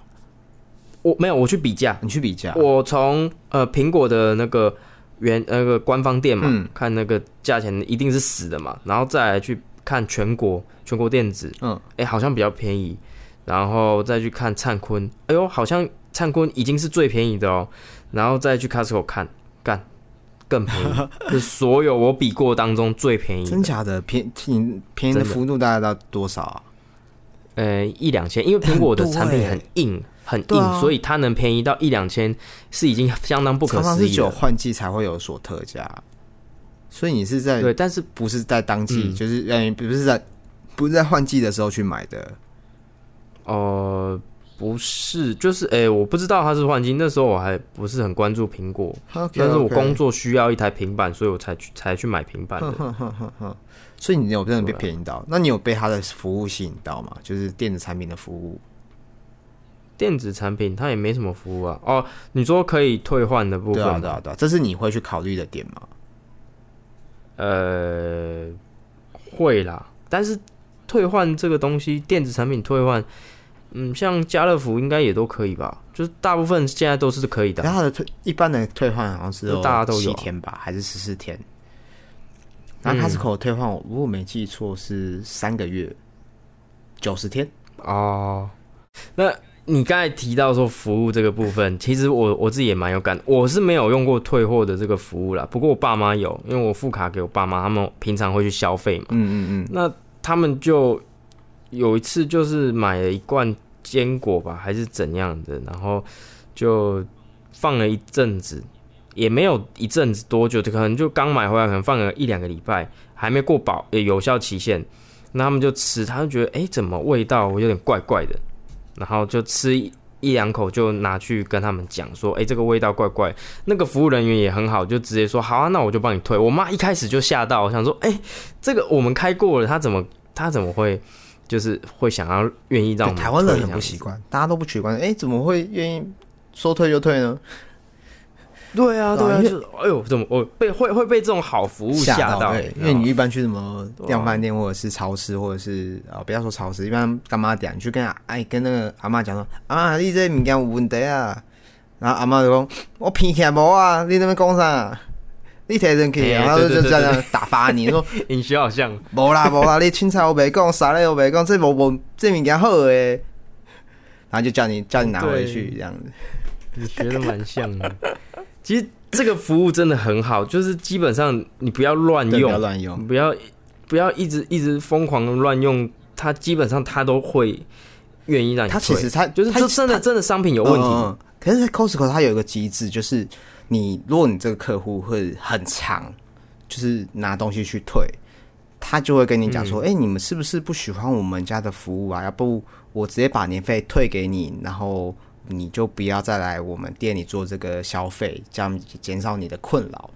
我没有我去比价，你去比价，我从呃苹果的那个原那个官方店嘛，嗯。看那个价钱一定是死的嘛，然后再来去看全国全国电子，嗯，哎、好像比较便宜，然后再去看灿坤，哎呦，好像灿坤已经是最便宜的哦，然后再去 Costco 看，干更便宜，是所有我比过当中最便宜的。真，假的？便挺便宜的幅度大概到多少啊？呃，一两千，因为苹果的产品欸很硬。很对啊硬，所以它能便宜到一两千，是已经相当不可思议只有换季才会有所特价，所以你是在对，但是不是在当季，嗯就是呃不是在不是在换季的时候去买的？呃，不是，就是哎、我不知道它是换季，那时候我还不是很关注苹果，但是我工作需要一台平板，所以我才去才去买平板的。所以你有真的被便宜到？那你有被它的服务吸引到吗？就是电子产品的服务？电子产品它也没什么服务啊。哦，你说可以退换的部分对，啊对啊对啊，这是你会去考虑的点吗？呃，会啦，但是退换这个东西，电子产品退换，嗯，像家乐福应该也都可以吧？就是大部分现在都是可以的它的退一般的退换好像是就大家都有啊七天吧，还是十四天？然后嗯 Costco 退换，我如果没记错是三个月，九十天。哦，那你刚才提到说服务这个部分，其实我我自己也蛮有感，我是没有用过退货的这个服务啦。不过我爸妈有，因为我付卡给我爸妈，他们平常会去消费嘛。嗯嗯嗯，那他们就有一次就是买了一罐坚果吧，还是怎样的，然后就放了一阵子，也没有一阵子多久，可能就刚买回来，可能放了一两个礼拜，还没过保有效期限，那他们就吃，他就觉得哎、诶怎么味道有点怪怪的，然后就吃一一两口就拿去跟他们讲说，哎、这个味道怪怪。那个服务人员也很好，就直接说好啊，那我就帮你退。我妈一开始就吓到，我想说，哎、这个我们开过了，他怎么他怎么会就是会想要愿意让我们台湾人很不习惯，大家都不习惯。哎、怎么会愿意说退就退呢？对啊，对啊，就是哎呦，怎么我被会会被这种好服务吓到？对，因为你一般去什么量饭店或者是超市，或者是啊、不要说超市，一般干妈店，你去跟哎跟那个阿妈讲说啊，你这物件有问题啊，然后阿妈就讲我骗起来无啊，你那边讲啥？你提人去，哎然后就这样打发你，说 尹学好像无啦无啦，你凊彩我袂讲，啥嘞我袂讲，这无无这物件好诶，然后就叫你叫你拿回去这样子。你学的蛮像的。其实这个服务真的很好，就是基本上你不要乱用要，乱用。不要不要一直一直疯狂的乱用，它基本上它都会愿意让你退。它其实它就是它真的真的商品有问题，嗯嗯嗯可是，Costco 它有一个机制，就是你如果你这个客户会很长，就是拿东西去退，他就会跟你讲嗯说：“哎、你们是不是不喜欢我们家的服务啊？要不我直接把年费退给你，然后你就不要再来我们店里做这个消费，这样减少你的困扰。”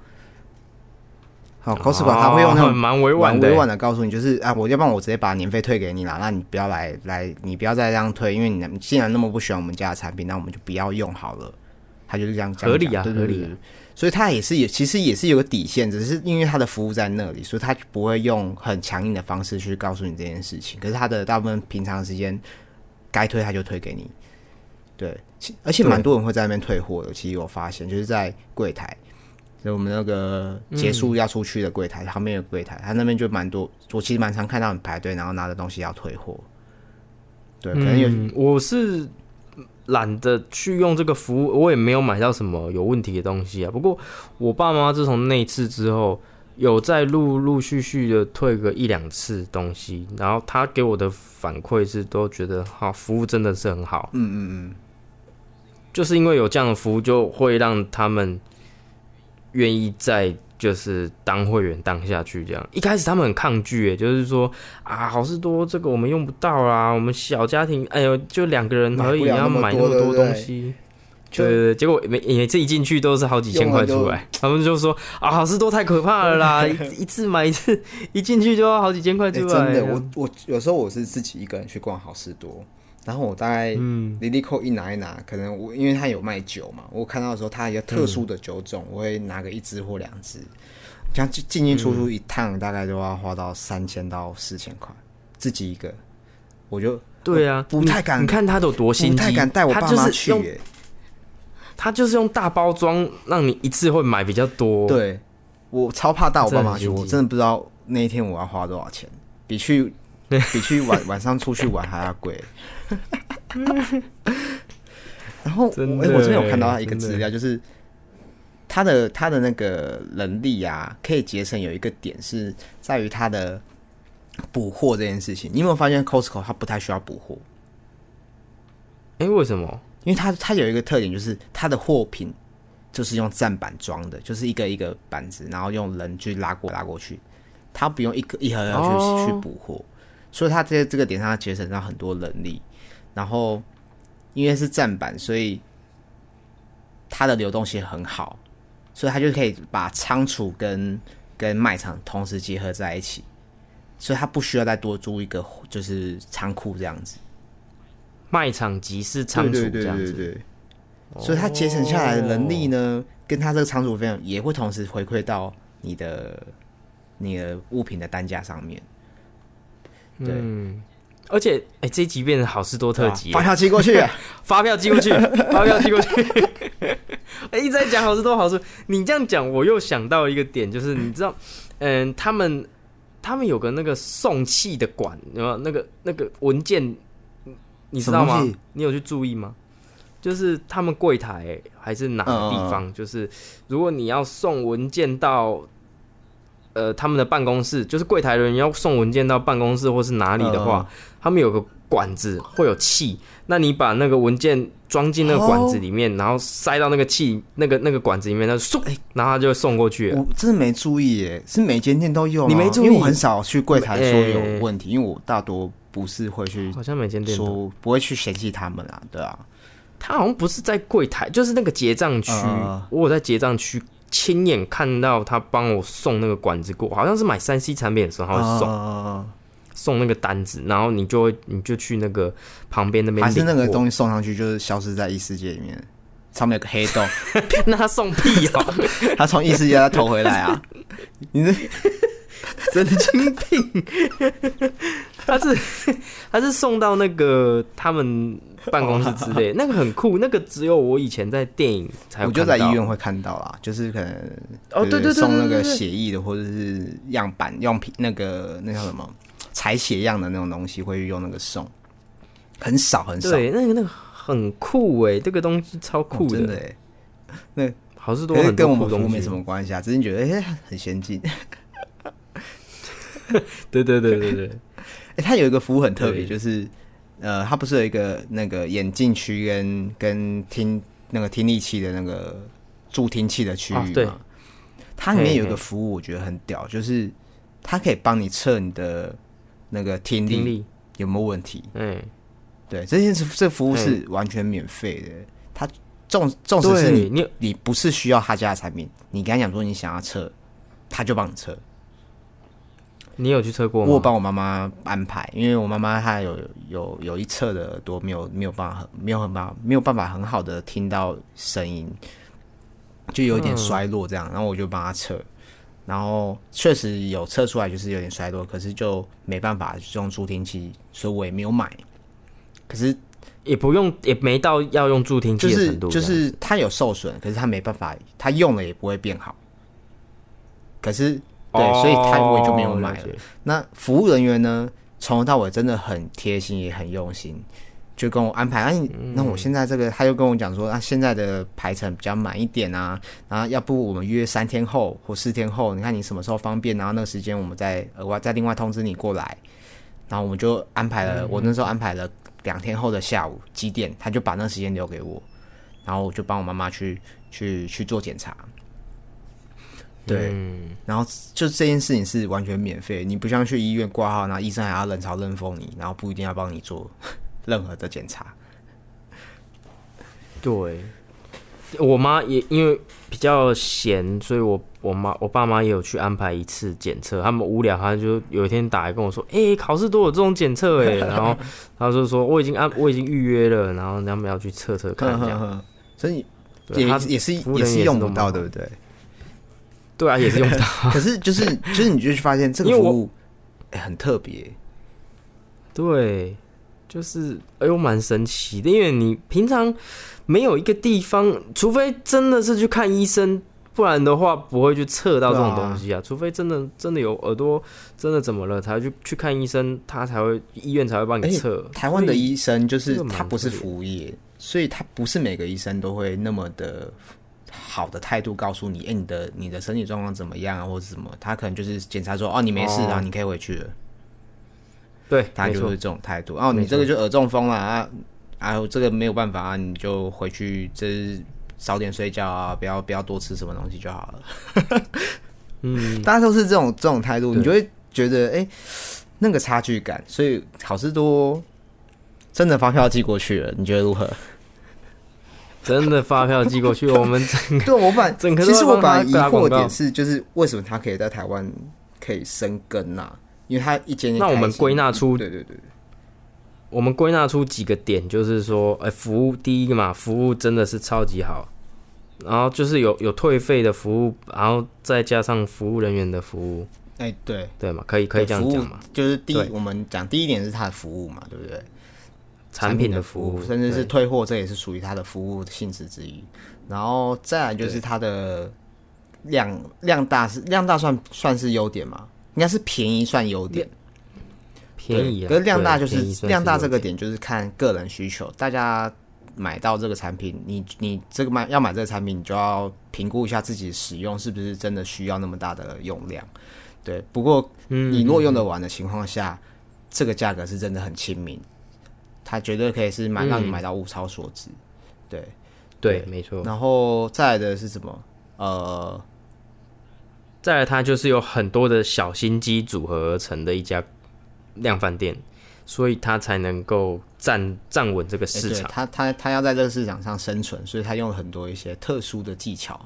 好，Costco 它会用那种哦蛮委婉的委婉的告诉你，就是啊，我要不然我直接把年费退给你啦，那你不要来来，你不要再这样退，因为你你既然那么不喜欢我们家的产品，那我们就不要用好了。他就是这样讲，合理啊对对合理所以他也是有，其实也是有个底线，只是因为他的服务在那里，所以他不会用很强硬的方式去告诉你这件事情。可是他的大部分平常时间该退他就退给你，对，其而且蛮多人会在那边退货的。其实我发现，就是在柜台，就我们那个结束要出去的柜台、旁边有柜台，他那边就蛮多，我其实蛮常看到你排队，然后拿着东西要退货。对，可能有、嗯，我是懒得去用这个服务，我也没有买到什么有问题的东西啊。不过我爸妈自从那一次之后，有在陆陆续续的退个一两次东西，然后他给我的反馈是都觉得好，服务真的是很好。嗯嗯嗯，就是因为有这样的服务，就会让他们愿意再就是当会员当下去。这样一开始他们很抗拒，诶，就是说啊，好事多这个我们用不到啦，我们小家庭，哎呦，就两个人而已，要买那么多东西。就对对对，结果每每次一进去都是好几千块出来，他们就说啊，好事多太可怕了啦，一一次买一次，一进去就要好几千块哎、出来。真的，我我有时候我是自己一个人去逛好事多，然后我大概嗯，离离扣一拿一拿，可能我因为他有卖酒嘛，我看到的时候他有特殊的酒种，我会拿个一支或两支，这样进进进出出一趟大概都要花到三千到四千块，自己一个，我就对啊，不太敢你看他有多心机，不太敢带我他爸妈去、他就是用大包装，让你一次会买比较多。，对我超怕带我爸妈去，我真的不知道那一天我要花多少钱，比去比去晚晚上出去玩还要贵。然后，哎、我这边有看到一个资料，就是他的他的那个能力啊，可以节省有一个点是在于他的补货这件事情。你有没有发现 Costco 它不太需要补货？哎、为什么？因为它它有一个特点，就是它的货品就是用站板装的，就是一个一个板子，然后用人去拉过拉过去，它不用一个一盒一盒去、哦去补货，所以他在这个点上它节省到很多人力。然后因为是站板，所以它的流动性很好，所以它就可以把仓储跟跟卖场同时结合在一起，所以它不需要再多租一个就是仓库这样子。卖场即是仓储这样子，对对对。所以它节省下来的能力呢，跟它这个仓储费用也会同时回馈到你的你的物品的单价上面。对嗯，而且哎、这一集变成好事多特辑发，票寄过去，发票寄过去，发票寄过去。哎、一直在讲好事多好事，你这样讲，我又想到一个点，就是你知道，嗯，他们他们有个那个送气的管，有没有？那个那个文件你知道吗？你有去注意吗？就是他们柜台还是哪个地嗯方，就是如果你要送文件到呃他们的办公室，就是柜台人员要送文件到办公室或是哪里的话，他们有个管子会有气，那你把那个文件装进那个管子里面，然后塞到那个气那个那个管子里面，它就嗖，然后它就会送过去了。我真的没注意耶，是每间店都有吗？你没注意。因为我很少去柜台说有问题，因为我大多不是会去好像每间店都，说，不会去嫌弃他们啊，对啊。他好像不是在柜台，就是那个结账区，嗯。我有在结账区亲眼看到他帮我送那个管子过，好像是买三 C 产品的时候他会送、呃送那个单子，然后你就会你就去那个旁边那边还是那个，东西送上去就是消失在异世界里面，上面有个黑洞，那他送屁哦，他从异世界他投回来啊！你这 神经病！他是 他是送到那个他们办公室之类，那个很酷，那个只有我以前在电影才有我就看到。在医院会看到啦，就是可能哦，对对对，送那个对对。对血液的或者是样板用品那个那叫什么？采血样的那种东西，会用那个送，很少很少，对，那个那个很酷哎，这个东西超酷哦真的哎，好事多可是很多酷东西。跟我们服务没什么关系啊，只是觉得哎、很先进。对对对对对，哎、它有一个服务很特别，就是呃，它不是有一个那个眼镜区跟跟听那个听力器的那个助听器的区域嘛？啊对它里面有一个服务，我觉得很屌，就是它可以帮你测你的那个听力，有没有问题。嗯，对，这件事这服务是完全免费的。它纵纵使是你你你不是需要他家的产品，你跟他讲说你想要测，他就帮你测。你有去测过吗？我有帮我妈妈安排，因为我妈妈她有有有一侧的耳朵没有没有办法很没有很办法没有办法很好的听到声音，就有点衰落这样，然后我就帮她测，然后确实有测出来就是有点衰落，可是就没办法用助听器，所以我也没有买。可是也不用，也没到要用助听器就是的程度，就是它有受损，可是它没办法，它用了也不会变好。可是对，哦所以他我也就没有买了。了那服务人员呢，从头到尾真的很贴心，也很用心，就跟我安排。那我现在这个，他就跟我讲说，啊，现在的排程比较满一点啊，然后要不我们约三天后或四天后，你看你什么时候方便，然后那个时间我们再额外再另外通知你过来。然后我们就安排嗯了，我那时候安排了两天后的下午几点，他就把那时间留给我，然后我就帮我妈妈去去去做检查。对，嗯然后就这件事情是完全免费，你不像去医院挂号，然后医生还要冷嘲冷讽你，然后不一定要帮你做 任何的检查。对，我妈也因为比较闲，所以我我妈我爸妈也有去安排一次检测。他们无聊，他就有一天打来跟我说：“哎、考试都有这种检测哎。”然后他就说：“我已经安我已经预约了，然后他们要去测测看这样。所以也是也是用不到，对不对？对啊，也是用不到。可是就是就是你就去发现这个服务、哎很特别，对，就是哎呦，蛮神奇的，因为你平常没有一个地方，除非真的是去看医生，不然的话不会去测到这种东西啊。除非真的真的有耳朵真的怎么了，才会去去看医生，他才会医院才会帮你测。台湾的医生就是他不是服务业，所以他不是每个医生都会那么的好的态度告诉你，哎、你的你的身体状况怎么样啊，或者什么，他可能就是检查说，哦，你没事啊，哦你可以回去了，对，他就是这种态度。哦，你这个就耳中风了啊，啊，这个没有办法啊，你就回去，这早点睡觉啊，不要不要多吃什么东西就好了。嗯，大家都是这种这种态度，你就会觉得哎、那个差距感。所以好事多真的发票寄过去了，你觉得如何？真的发票寄过去，我们 整个对我本来整个其实我都在帮他本来疑惑点是，就是为什么他可以在台湾可以生根呐、因为他一间一那我们归纳出对对对，我们归纳出几个点，就是说，哎、服务第一个嘛，服务真的是超级好，然后就是有有退费的服务，然后再加上服务人员的服务，哎、对，对嘛？可以可以这样讲嘛？就是第一我们讲第一点是他的服务嘛，对不对？产品的的服务，甚至是退货，这也是属于它的服务性质之一。然后再来就是它的量量大是量大算算是优点嘛？应该是便宜算优点，便宜啊，可是量大就是量大这个点就是看个人需求，大家买到这个产品，你你这个买要买这个产品，你就要评估一下自己使用是不是真的需要那么大的用量。对，不过嗯你若用得完的情况下，这个价格是真的很亲民，它绝对可以是买让你嗯买到物超所值。对，对，没错。然后再来的是什么？呃，再来，它就是有很多的小心机组合而成的一家量贩店，所以它才能够站站稳这个市场。它它它要在这个市场上生存，所以它用了很多一些特殊的技巧。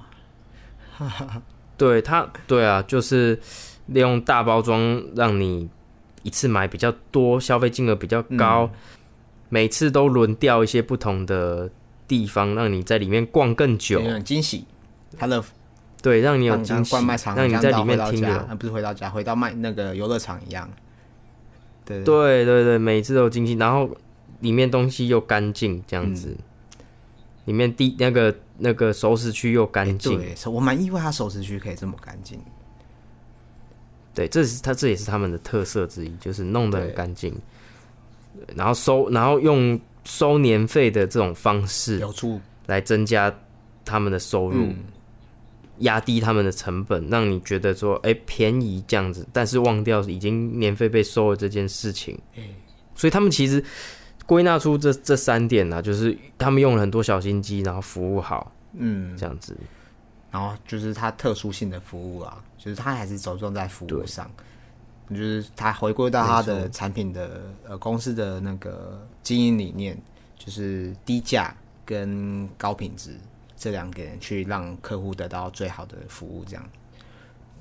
对他，对啊，就是利用大包装让你一次买比较多，消费金额比较高，每次都轮调一些不同的地方，让你在里面逛更久惊喜。它的对，让你有像惊喜卖，场，让你在里面听的，的。啊，不是回到家，回到卖那个游乐场一样。对对对对，每次都有惊喜，然后里面东西又干净，这样子，里面地那个那个熟食区又干净，对，是我蛮意外，它熟食区可以这么干净。对，这是它这也是他们的特色之一，就是弄得很对干净，然后收然后用收年费的这种方式有助来增加他们的收入，嗯。压低他们的成本，让你觉得说，哎、便宜这样子，但是忘掉已经年费被收了这件事情。所以他们其实归纳出这这三点呢、就是他们用了很多小心机，然后服务好嗯，这样子。然后就是它特殊性的服务啊，就是它还是着重在服务上，就是他回归到他的产品的呃公司的那个经营理念，就是低价跟高品质这两点去让客户得到最好的服务，这样。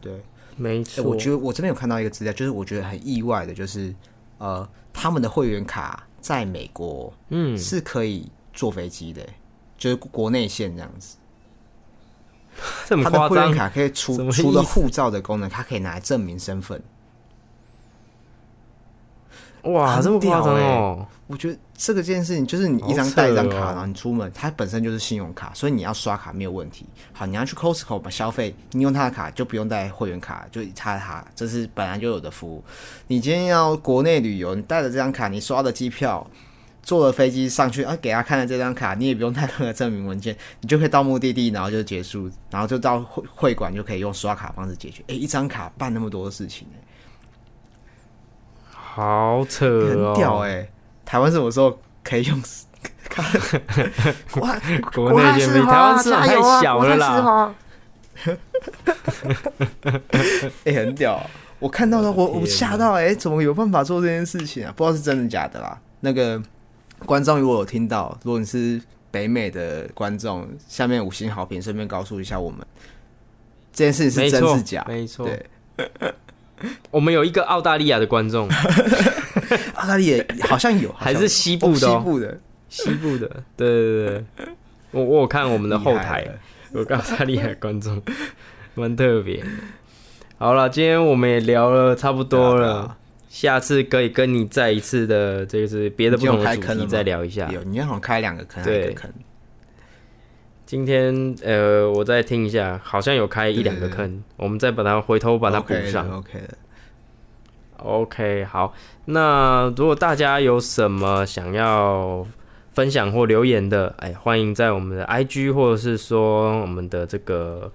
对，欸没错，我觉得我这边有看到一个资料，就是我觉得很意外的，就是呃，他们的会员卡在美国嗯，是可以坐飞机的、就是国内线这样子。这么他的会员，卡可以除除了护照的功能，它可以拿来证明身份。哇，很这么夸张屌哦！我觉得这个件事情就是你一张带一张卡，哦然后你出门，它本身就是信用卡，所以你要刷卡没有问题。好，你要去 Costco 把消费，你用他的卡就不用带会员卡，就插它，这是本来就有的服务。你今天要国内旅游，你带着这张卡，你刷的机票。坐了飞机上去啊，给他看了这张卡，你也不用带任何证明文件，你就可以到目的地，然后就结束，然后就到会会馆就可以用刷卡方式解决。诶，一张卡办那么多的事情、好扯很哦，屌哎、台湾什么时候可以用？哇，国内也比 台湾市场太小了啦。啦！哎、很屌、我看到了，我我吓到哎、怎么有办法做这件事情啊？不知道是真的假的啦。那个观众如果有听到，如果你是北美的观众，下面五星好评，顺便告诉一下我们这件事情是真是假？没错，对，我们有一个澳大利亚的观众，澳大利亚好像有，还是西部的哦。西部的。西部的，对对对。对，我我有看我们的后台了，有个澳大利亚观众，蛮特别。好了，今天我们也聊了差不多了，下次可以跟你再一次的这个是别的不同的主题再聊一下。有，你好像开两个坑，对。个坑。今天呃，我再听一下，好像有开一两个坑，我们再把它回头把它补上。OK 的，OK，好，那如果大家有什么想要分享或留言的，哎，欢迎在我们的 IG 或者是说我们的这个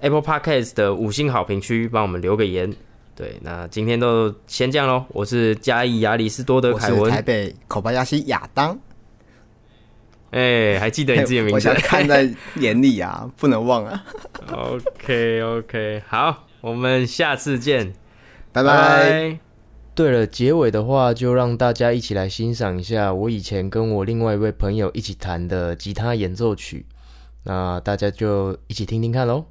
Apple Podcast 的五星好评区帮我们留个言。对，那今天都先这样喽。我是嘉义亚里士多德凯文，台北口巴亚西亚当，哎，还记得你自己的名字我想？看在眼里啊，不能忘啊，OK OK，好，我们下次见。拜拜。对了，结尾的话就让大家一起来欣赏一下我以前跟我另外一位朋友一起弹的吉他演奏曲，那大家就一起听听看喽。